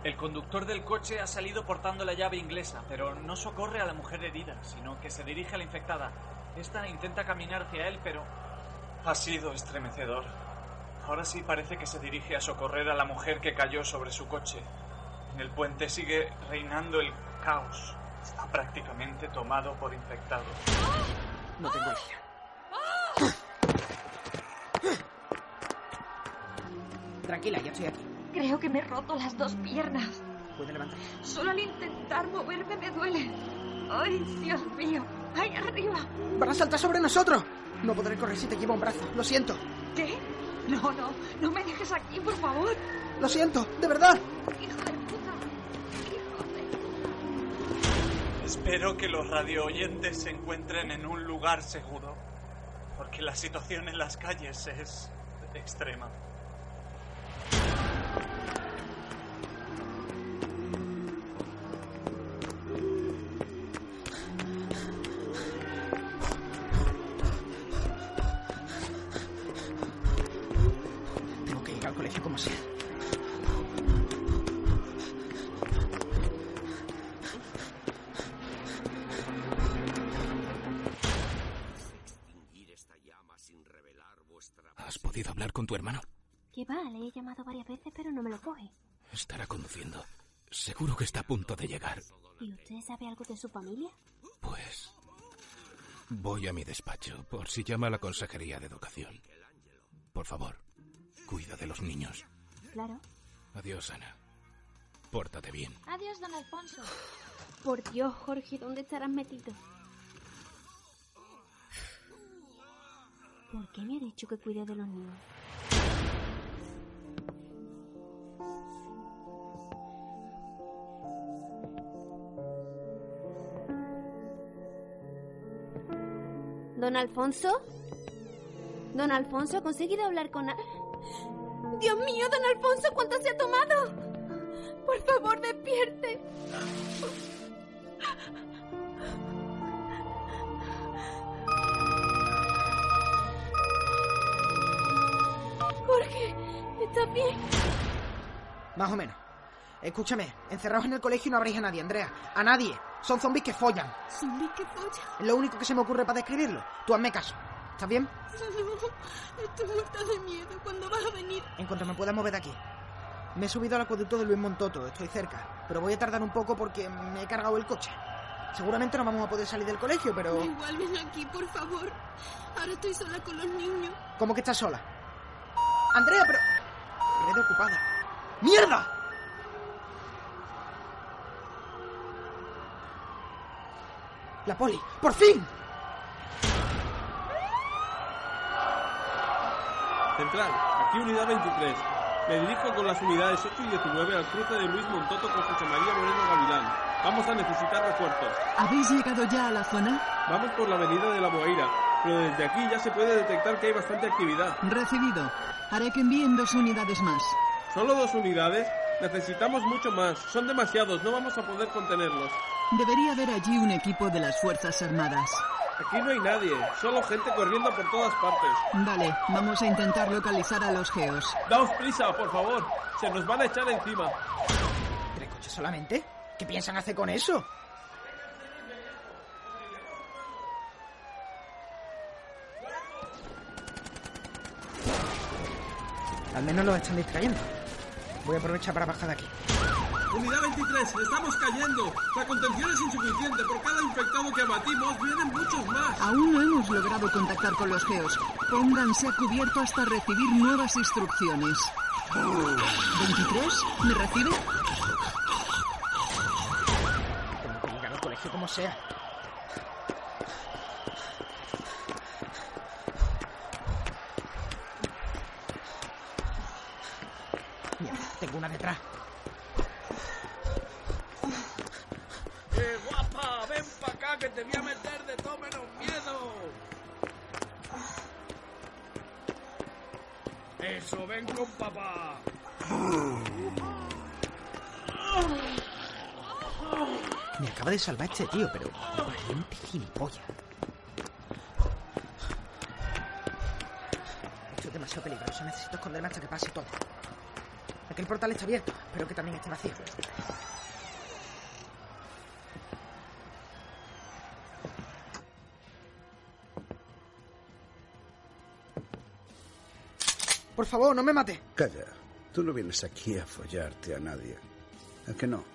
El conductor del coche ha salido portando la llave inglesa, pero no socorre a la mujer herida, sino que se dirige a la infectada. Esta intenta caminar hacia él, pero ha sido estremecedor. Ahora sí parece que se dirige a socorrer a la mujer que cayó sobre su coche. En el puente sigue reinando el caos. Está prácticamente tomado por infectados. No tengo idea. Tranquila, ya estoy aquí. Creo que me he roto las dos piernas. Puede levantar. Solo al intentar moverme me duele. ¡Ay, Dios mío! ¡Ahí arriba! ¡Van a saltar sobre nosotros! No podré correr si te llevo un brazo. Lo siento. ¿Qué? No, no, no me dejes aquí, por favor. Lo siento, de verdad. Hijo de puta. Espero que los radio oyentes se encuentren en un lugar seguro, porque la situación en las calles es extrema. Con tu hermano? Que va, le he llamado varias veces, pero no me lo coge. Estará conduciendo. Seguro que está a punto de llegar. ¿Y usted sabe algo de su familia? Pues... Voy a mi despacho por si llama a la Consejería de Educación. Por favor, cuida de los niños. Claro. Adiós, Ana. Pórtate bien. Adiós, don Alfonso. Por Dios, Jorge, ¿dónde estarás metido? ¿Por qué me ha dicho que cuide de los niños? ¿Don Alfonso? ¿Don Alfonso ha conseguido hablar con... a- Dios mío, don Alfonso, ¿cuánto se ha tomado? Por favor, despierte. Jorge, ¿estás bien? Más o menos. Escúchame, encerrados en el colegio no habréis a nadie, Andrea. A nadie. Son zombies que follan. ¿Zombies que follan? Es lo único que se me ocurre para describirlo. Tú hazme caso. ¿Estás bien? No, estoy muerta de miedo. ¿Cuándo vas a venir? En cuanto me pueda mover de aquí. Me he subido al acueducto de Luis Montoto, estoy cerca. Pero voy a tardar un poco porque me he cargado el coche. Seguramente no vamos a poder salir del colegio, pero... Igual ven aquí, por favor. Ahora estoy sola con los niños. ¿Cómo que estás sola? Andrea, pero... Me quedé ocupada. ¡Mierda! La poli. ¡Por fin! Central, aquí unidad 23. Me dirijo con las unidades 8 y 19 al cruce de Luis Montoto con José María Moreno Gavilán. Vamos a necesitar refuerzos. ¿Habéis llegado ya a la zona? Vamos por la avenida de la Boaira, pero desde aquí ya se puede detectar que hay bastante actividad. Recibido. Haré que envíen dos unidades más. ¿Solo dos unidades? Necesitamos mucho más. Son demasiados, no vamos a poder contenerlos. Debería haber allí un equipo de las Fuerzas Armadas. Aquí no hay nadie, solo gente corriendo por todas partes. Vale, vamos a intentar localizar a los geos. Daos prisa, por favor. Se nos van a echar encima. ¿Tres coches solamente? ¿Qué piensan hacer con eso? Al menos los están distrayendo. Voy a aprovechar para bajar de aquí. Unidad 23, estamos cayendo. La contención es insuficiente. Por cada infectado que abatimos, vienen muchos más. Aún no hemos logrado contactar con los geos. Pónganse a cubierto hasta recibir nuevas instrucciones. ¿23? ¿Me recibe? Tengo que llegar al colegio como sea. De salvar este tío, pero valiente gilipollas. Esto es demasiado peligroso. Necesito esconderme hasta que pase todo. Aquel portal está abierto. Espero que también esté vacío. Por favor, no me mate. Calla. Tú no vienes aquí a follarte a nadie. ¿A que no?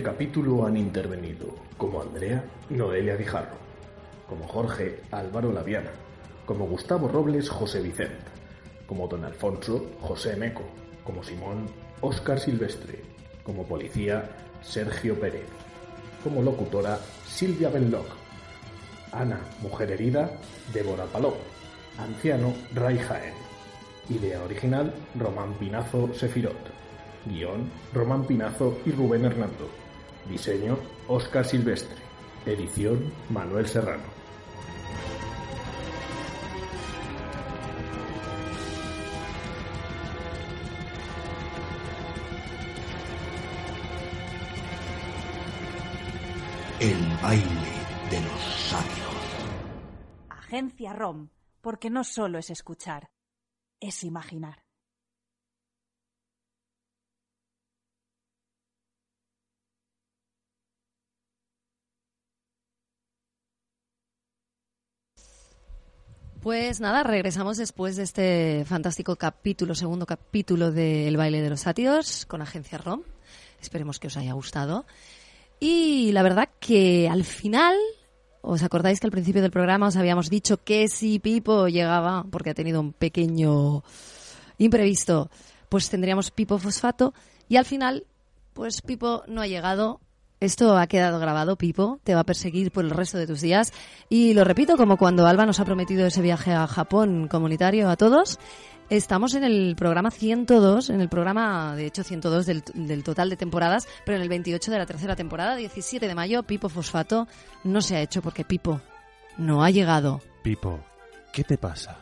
Este capítulo han intervenido como Andrea, Noelia Guijarro, como Jorge, Álvaro Laviana, como Gustavo Robles, José Vicente, como Don Alfonso, José Meco, como Simón, Óscar Silvestre, como policía, Sergio Pérez, como locutora, Silvia Benloc, Ana, mujer herida, Débora Paló, anciano, Ray Jaén, idea original, Román Pinazo Sefirot. Guión, Román Pinazo y Rubén Hernando. Diseño, Óscar Silvestre. Edición, Manuel Serrano. El baile de los sabios. Agencia ROM, porque no solo es escuchar, es imaginar. Pues nada, regresamos después de este fantástico capítulo, segundo capítulo de El baile de los sátiros con Agencia ROM. Esperemos que os haya gustado. Y la verdad que al final, ¿os acordáis que al principio del programa os habíamos dicho que si Pipo llegaba, porque ha tenido un pequeño imprevisto, pues tendríamos Pipo fosfato y al final, pues Pipo no ha llegado. Esto ha quedado grabado, Pipo, te va a perseguir por el resto de tus días. Y lo repito, como cuando Alba nos ha prometido ese viaje a Japón comunitario a todos, estamos en el programa 102, en el programa, de hecho, 102 del, del total de temporadas, pero en el 28 de la tercera temporada, 17 de mayo, Pipo Fosfato no se ha hecho porque Pipo no ha llegado. Pipo, ¿qué te pasa?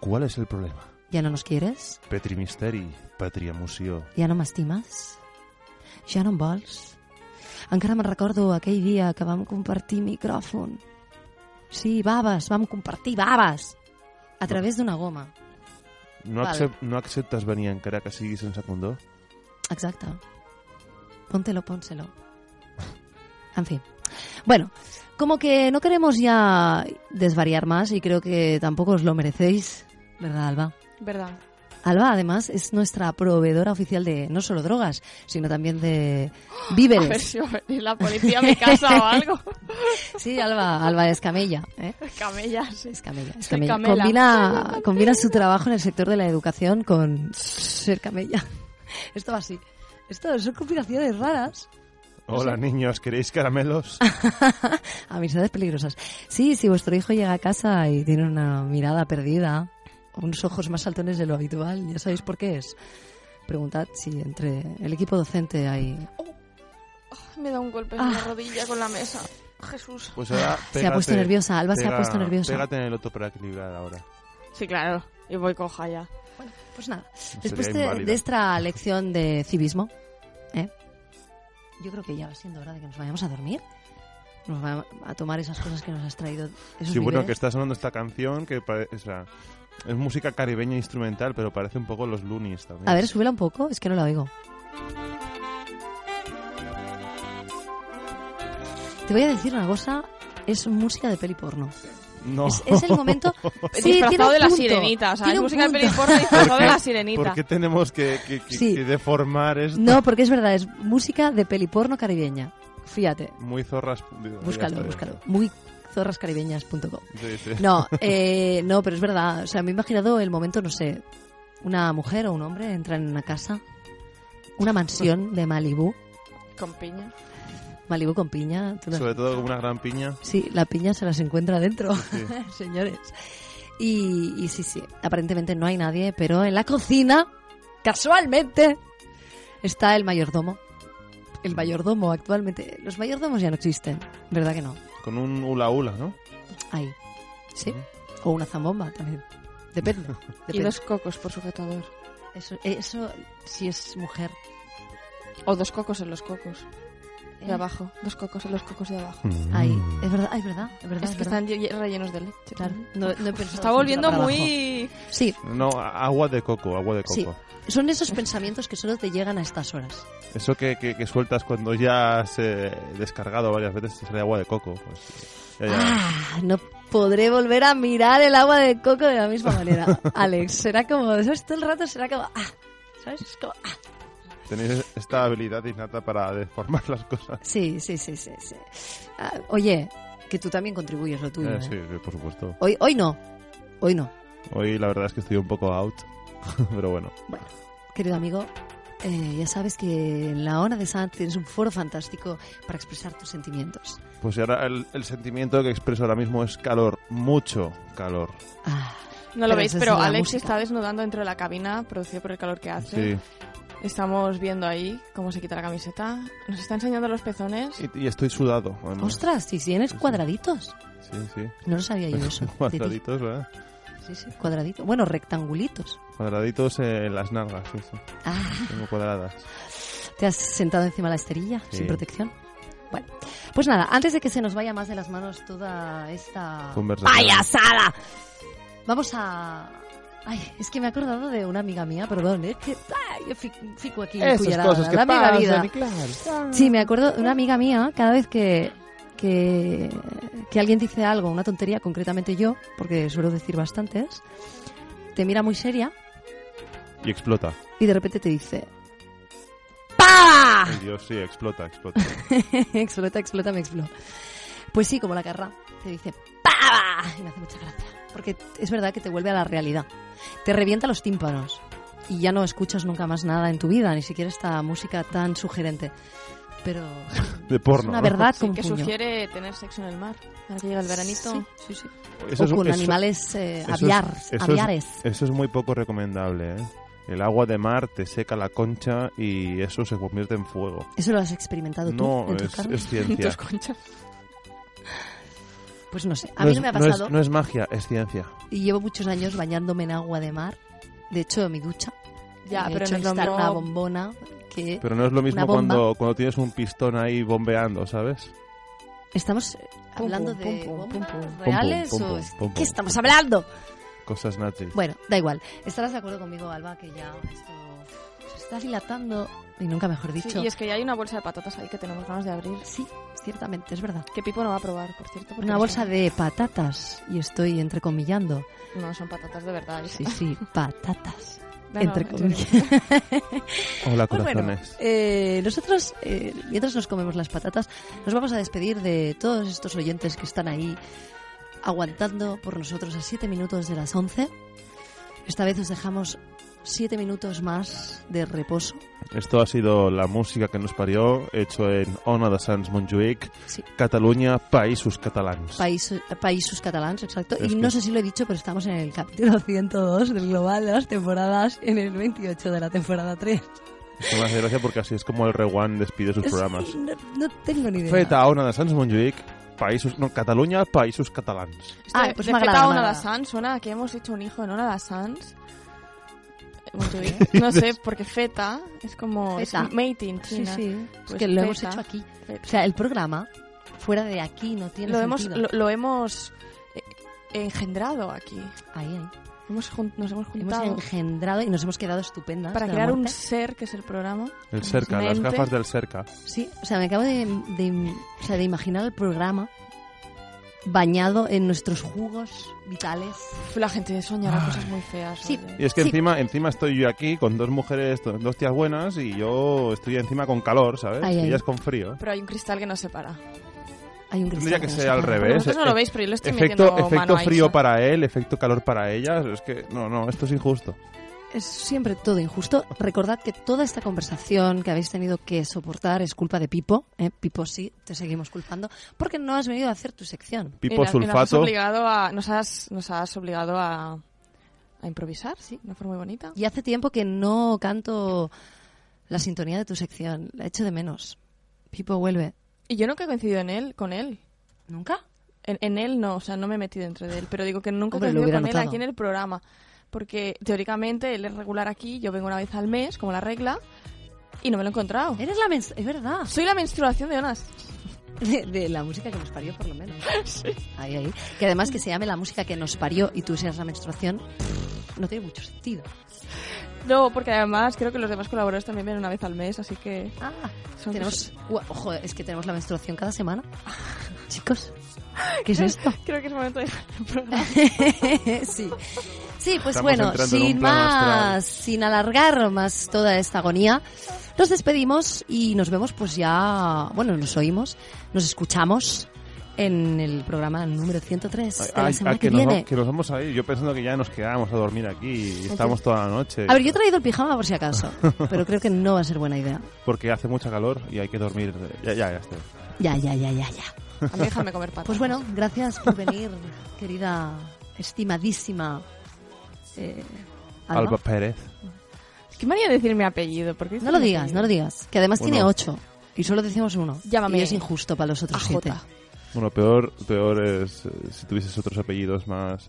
¿Cuál es el problema? ¿Ya no nos quieres? Petri Misteri, Patria Museo. Ja no m'estimes? Ja no vols? Encara me'n recordo aquell dia que vam compartir micròfon. Sí, baves, vam compartir baves. A través d'una goma. No, Vale. accep no acceptes venir encara que sigui sense condó? Exacte. Póntelo, pónselo. En fin. Bueno, como que no queremos ya desvariar más y creo que tampoco os lo merecéis, ¿verdad, Alba? Verdad. Alba, además, es nuestra proveedora oficial de no solo drogas, sino también de víveres. A ver si va a venir la policía a mi casa o algo. Sí, Alba, Alba es camella. ¿eh? Camellas. Es camella. Es camella. Combina, combina su trabajo en el sector de la educación con ser camella. Esto va así. Esto son combinaciones raras. Hola niños, ¿queréis caramelos? Amistades peligrosas. Sí, si vuestro hijo llega a casa y tiene una mirada perdida, unos ojos más saltones de lo habitual, ya sabéis por qué es. Preguntad si entre el equipo docente hay... Me da un golpe en Ah. la rodilla con la mesa. Jesús. Pues ahora Se ha puesto pégate- nerviosa, Alba se ha pega- puesto nerviosa. Pégate en el otro para equilibrar ahora. Sí, claro. Y voy coja ya. Pues nada, Sería después de, de esta lección de civismo, ¿eh? yo creo que ya va siendo hora de que nos vayamos a dormir. Nos vayamos a tomar esas cosas que nos has traído. Esos Sí, bueno, que está sonando esta canción que pare- o sea, es música caribeña instrumental, pero parece un poco los Loonies también. A ver, súbela un poco, es que no la oigo. Te voy a decir una cosa, es música de peli porno. No. Es, es el momento... Sí, Disfrazado de la punto, sirenita, o sea, tiene es música de punto. peli porno disfrazado de la sirenita. ¿Por qué tenemos que, que- que- Sí. que deformar esto? No, porque es verdad, es música de peli porno caribeña. Fíjate, Muy zorras. búscalo, búscalo. Muy zorrascaribeñas.com. Sí, sí. No, eh, no, pero es verdad. O sea, me he imaginado el momento, no sé, una mujer o un hombre entran en una casa, una mansión de Malibú, Con piña. Malibú con piña. Sobre todo con una gran piña. Sí, la piña se las encuentra dentro, Sí. señores. Y, y sí, sí, aparentemente no hay nadie, pero en la cocina, casualmente, está el mayordomo. El mayordomo actualmente. Los mayordomos ya no existen, ¿verdad que no? Con un hula hula, ¿no? Ahí. Sí. O una zambomba también. Depende. Y depende. dos cocos por sujetador. Eso, eso si es mujer. O dos cocos en los cocos. ¿Eh? De abajo. Dos cocos los cocos de abajo. Ahí. Es verdad, es verdad. Es verdad. Es es que verdad. están lle- rellenos de leche. Claro, no, no pensado Está volviendo muy... abajo. Sí, No, agua de coco, agua de coco. sí. Son esos pensamientos que solo te llegan a estas horas. Eso que, que, que sueltas cuando ya has eh, descargado varias veces te sale agua de coco. Pues, ya, ya. Ah, no podré volver a mirar el agua de coco de la misma manera. Alex, será como, ¿sabes? Todo el rato será como, ah, ¿sabes? Es como, ah. Tenéis esta habilidad innata para deformar las cosas. Sí, sí, sí, sí. sí. Ah, oye, que tú también contribuyes lo tuyo. Eh, ¿eh? sí, por supuesto. Hoy, hoy no, hoy no. Hoy la verdad es que estoy un poco out, pero bueno. Querido amigo, eh, ya sabes que en la ONA de Sant tienes un foro fantástico para expresar tus sentimientos. Pues ahora el, el sentimiento que expreso ahora mismo es calor, mucho calor. No lo Pero veis, pero Alex música. está desnudando dentro de la cabina, producido por el calor que hace. Sí. Estamos viendo ahí cómo se quita la camiseta. Nos está enseñando los pezones. Y, y estoy sudado. además. Ostras, si tienes cuadraditos. Sí, sí. No lo sabía yo eso. Cuadraditos, ¿verdad? Sí, sí, cuadraditos. Bueno, rectangulitos. Cuadraditos en las nalgas, sí, sí. Ah. Tengo cuadradas. ¿Te has sentado encima de la esterilla Sí. sin protección? Bueno, pues nada, antes de que se nos vaya más de las manos toda esta Conversación. payasada, vamos a... Ay, es que me he acordado de una amiga mía, perdón, es que ay, yo fi- fico aquí Esas cosas que la pasan, vida. claro. Sí, me acuerdo de una amiga mía, cada vez que, que, que alguien dice algo, una tontería, concretamente yo, porque suelo decir bastantes, te mira muy seria Y explota. y de repente te dice ¡Pa! Ay, Dios, sí, explota, explota. explota, explota, me explota. Pues sí, como la carra. Te dice ¡Pava! Y me hace mucha gracia. Porque es verdad que te vuelve a la realidad. Te revienta los tímpanos. Y ya no escuchas nunca más nada en tu vida, ni siquiera esta música tan sugerente. Pero De porno. es una ¿no? verdad Sí, como un que puño. sugiere tener sexo en el mar. Ahora que llega el veranito. Sí, sí, sí. Eso o es- con eso- animales eh, eso es- aviar, es- aviares. Eso es muy poco recomendable, ¿eh? El agua de mar te seca la concha y eso se convierte en fuego. ¿Eso lo has experimentado tú No, en tus es, es ciencia. Tus conchas. Pues no sé, a no mí es, no me ha no es- pasado. no es magia, es ciencia. Y llevo muchos años bañándome en agua de mar. De hecho, mi ducha. Ya, pero hecho no es mismo- una bombona que Pero no es lo mismo cuando, cuando tienes un pistón ahí bombeando, ¿sabes? Estamos Pum, hablando pum, de pum, pum, bombas reales Pum, pum, o pum, es- pum, ¿Qué pum, estamos pum. hablando? Cosas nazis. Bueno, da igual. Estarás de acuerdo conmigo, Alba, que ya esto se está dilatando y nunca mejor Sí, dicho. y es que ya hay una bolsa de patatas ahí que tenemos ganas de abrir. Sí, ciertamente, es verdad. Que Pipo no va a probar, por cierto. porque Una no bolsa de patatas y estoy entrecomillando. No, son patatas de verdad. hija. Sí, sí, patatas. No, no, entre en comillas. Hola, Pues bueno, corazones. eh, nosotros, eh, mientras nos comemos las patatas, nos vamos a despedir de todos estos oyentes que están ahí aguantando por nosotros a 7 minutos de las 11. Esta vez os dejamos 7 minutos más de reposo. Esto ha sido la música que nos parió, hecho en Ona de Sants Montjuïc, Sí. Cataluña, Països Catalans. País, paísos catalans, exacto. Es y que- no sé si lo he dicho, pero estamos en el capítulo 102 del global de las temporadas, en el 28 de la temporada 3. Esto me hace gracia porque así es como el Rewan despide sus Es- programas. No, no tengo ni idea. Feta Ona de Sants Montjuïc, Països... No, Catalunya, Països Catalans. Ah, de- pues de agrada, me Ona agrada. Sans suena a que hemos hecho un hijo en Ona da Sans. No sé, porque feta es como Feta. made in Sí, China. sí. Es Pues que lo hemos hecho aquí. Feta. O sea, el programa fuera de aquí no tiene lo hemos sentido. lo, lo hemos eh, engendrado aquí. Ahí, ahí. Hemos nos hemos Hemos juntado engendrado y nos hemos quedado estupendas. para crear un ser que es el programa. El cerca, las gafas del cerca. Sí, o sea, me acabo de, de- o sea, de imaginar el programa bañado en nuestros jugos vitales. La gente soñará cosas muy feas. Sí. Y es que Sí. encima encima estoy yo aquí con dos mujeres, do- dos tías buenas y yo estoy encima con calor, ¿sabes? Ay, y ay. ellas con frío. Pero hay un cristal que nos separa. Hay un Tendría cristal que nos ser al revés. Vosotros no lo E- veis, pero yo le estoy efecto, metiendo efecto mano frío Isa. para él, efecto calor para ellas. Es que no, no, esto es injusto. Es siempre todo injusto. Recordad que toda esta conversación que habéis tenido que soportar es culpa de Pipo. ¿eh? Pipo, sí, te seguimos culpando. Porque no has venido a hacer tu sección. Y Pipo y Nos has obligado a, nos has, nos has obligado a, a improvisar, sí, de una forma muy bonita. Y hace tiempo que no canto la sintonía de tu sección. La echo de menos. Pipo, vuelve. Y yo nunca he coincidido en él, con él. ¿Nunca? En, en él no, o sea, no me he metido dentro de él, pero digo que nunca Hombre, he coincidido con él aquí en el programa. Porque teóricamente él es regular aquí, yo vengo una vez al mes, como la regla, y no me lo he encontrado. Eres la mens- es verdad. Soy la menstruación de Onas. De, de la música que nos parió, por lo menos. Ahí, ahí. Que además que se llame la música que nos parió y tú seas la menstruación, no tiene mucho sentido. No, porque además creo que los demás colaboradores también vienen una vez al mes, así que... Ah, son tenemos, Ua- ojo, es que tenemos la menstruación cada semana. Chicos, ¿qué es esto? Creo que es momento de dejar el programa. sí. Sí, pues Estamos bueno, sin más, sin alargar más toda esta agonía, nos despedimos y nos vemos pues ya, bueno, nos oímos, nos escuchamos en el programa número 103 de la Ay, semana ah, que, nos, viene. va- que nos vamos a ir. Yo pensando que ya nos quedábamos a dormir aquí y estamos toda la noche. A ver, yo he traído el pijama por si acaso, pero creo que no va a ser buena idea. Porque hace mucha calor y hay que dormir. Ya, ya, ya estoy. Ya, ya, ya, ya, ya. Déjame comer patas. Pues bueno, gracias por venir, querida, estimadísima eh, Alba. Alba Pérez. ¿Qué manía de decir mi apellido? ¿Por qué No lo digas, no lo digas. Que además tiene Bueno. ocho y solo decimos uno. Llámame Y es injusto para los otros AJ. siete. Bueno, peor, peor es eh, si tuvieses otros apellidos más.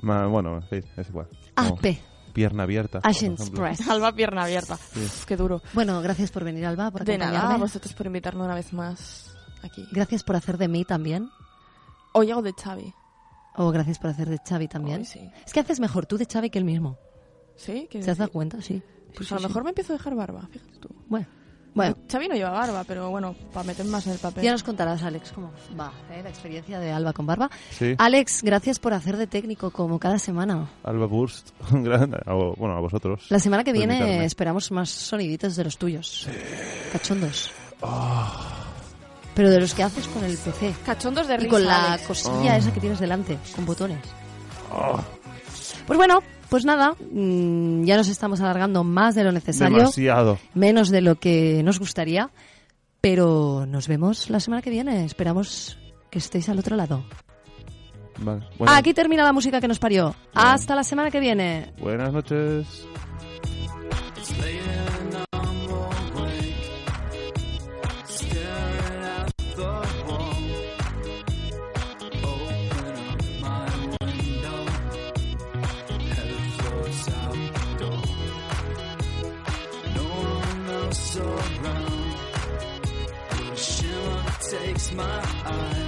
más bueno, en fin, es igual. AP. Pierna abierta. Express. Alba pierna abierta. Sí. Uf, qué duro. Bueno, gracias por venir, Alba, por De nada, a vosotros por invitarme una vez más aquí. Gracias por hacer de mí también. Hoy hago de Xavi. O gracias por hacer de Xavi también. Ay, sí. Es que haces mejor tú de Xavi que el mismo. ¿Sí? ¿Qué ¿Te has dado decir? cuenta? Sí. Pues Sí, a sí, lo sí. mejor me empiezo a dejar barba, fíjate tú. Bueno, bueno. Xavi no lleva barba, pero bueno, para meterme más en el papel. Ya nos contarás, Alex, cómo va ¿eh? la experiencia de Alba con barba. Sí. Alex, gracias por hacer de técnico como cada semana. Alba Burst. bueno, a vosotros. La semana que viene invitarme. esperamos más soniditos de los tuyos. Cachondos. Pero de los que haces con el PC. Cachondos de Y risa, con la Alex. cosilla Oh. esa que tienes delante, con botones. Pues bueno, pues nada, mm, ya nos estamos alargando más de lo necesario. Demasiado. Menos de lo que nos gustaría. Pero nos vemos la semana que viene. Esperamos que estéis al otro lado. Vale. Bueno, Aquí termina la música que nos parió. Hasta la semana que viene. Buenas noches. My eye.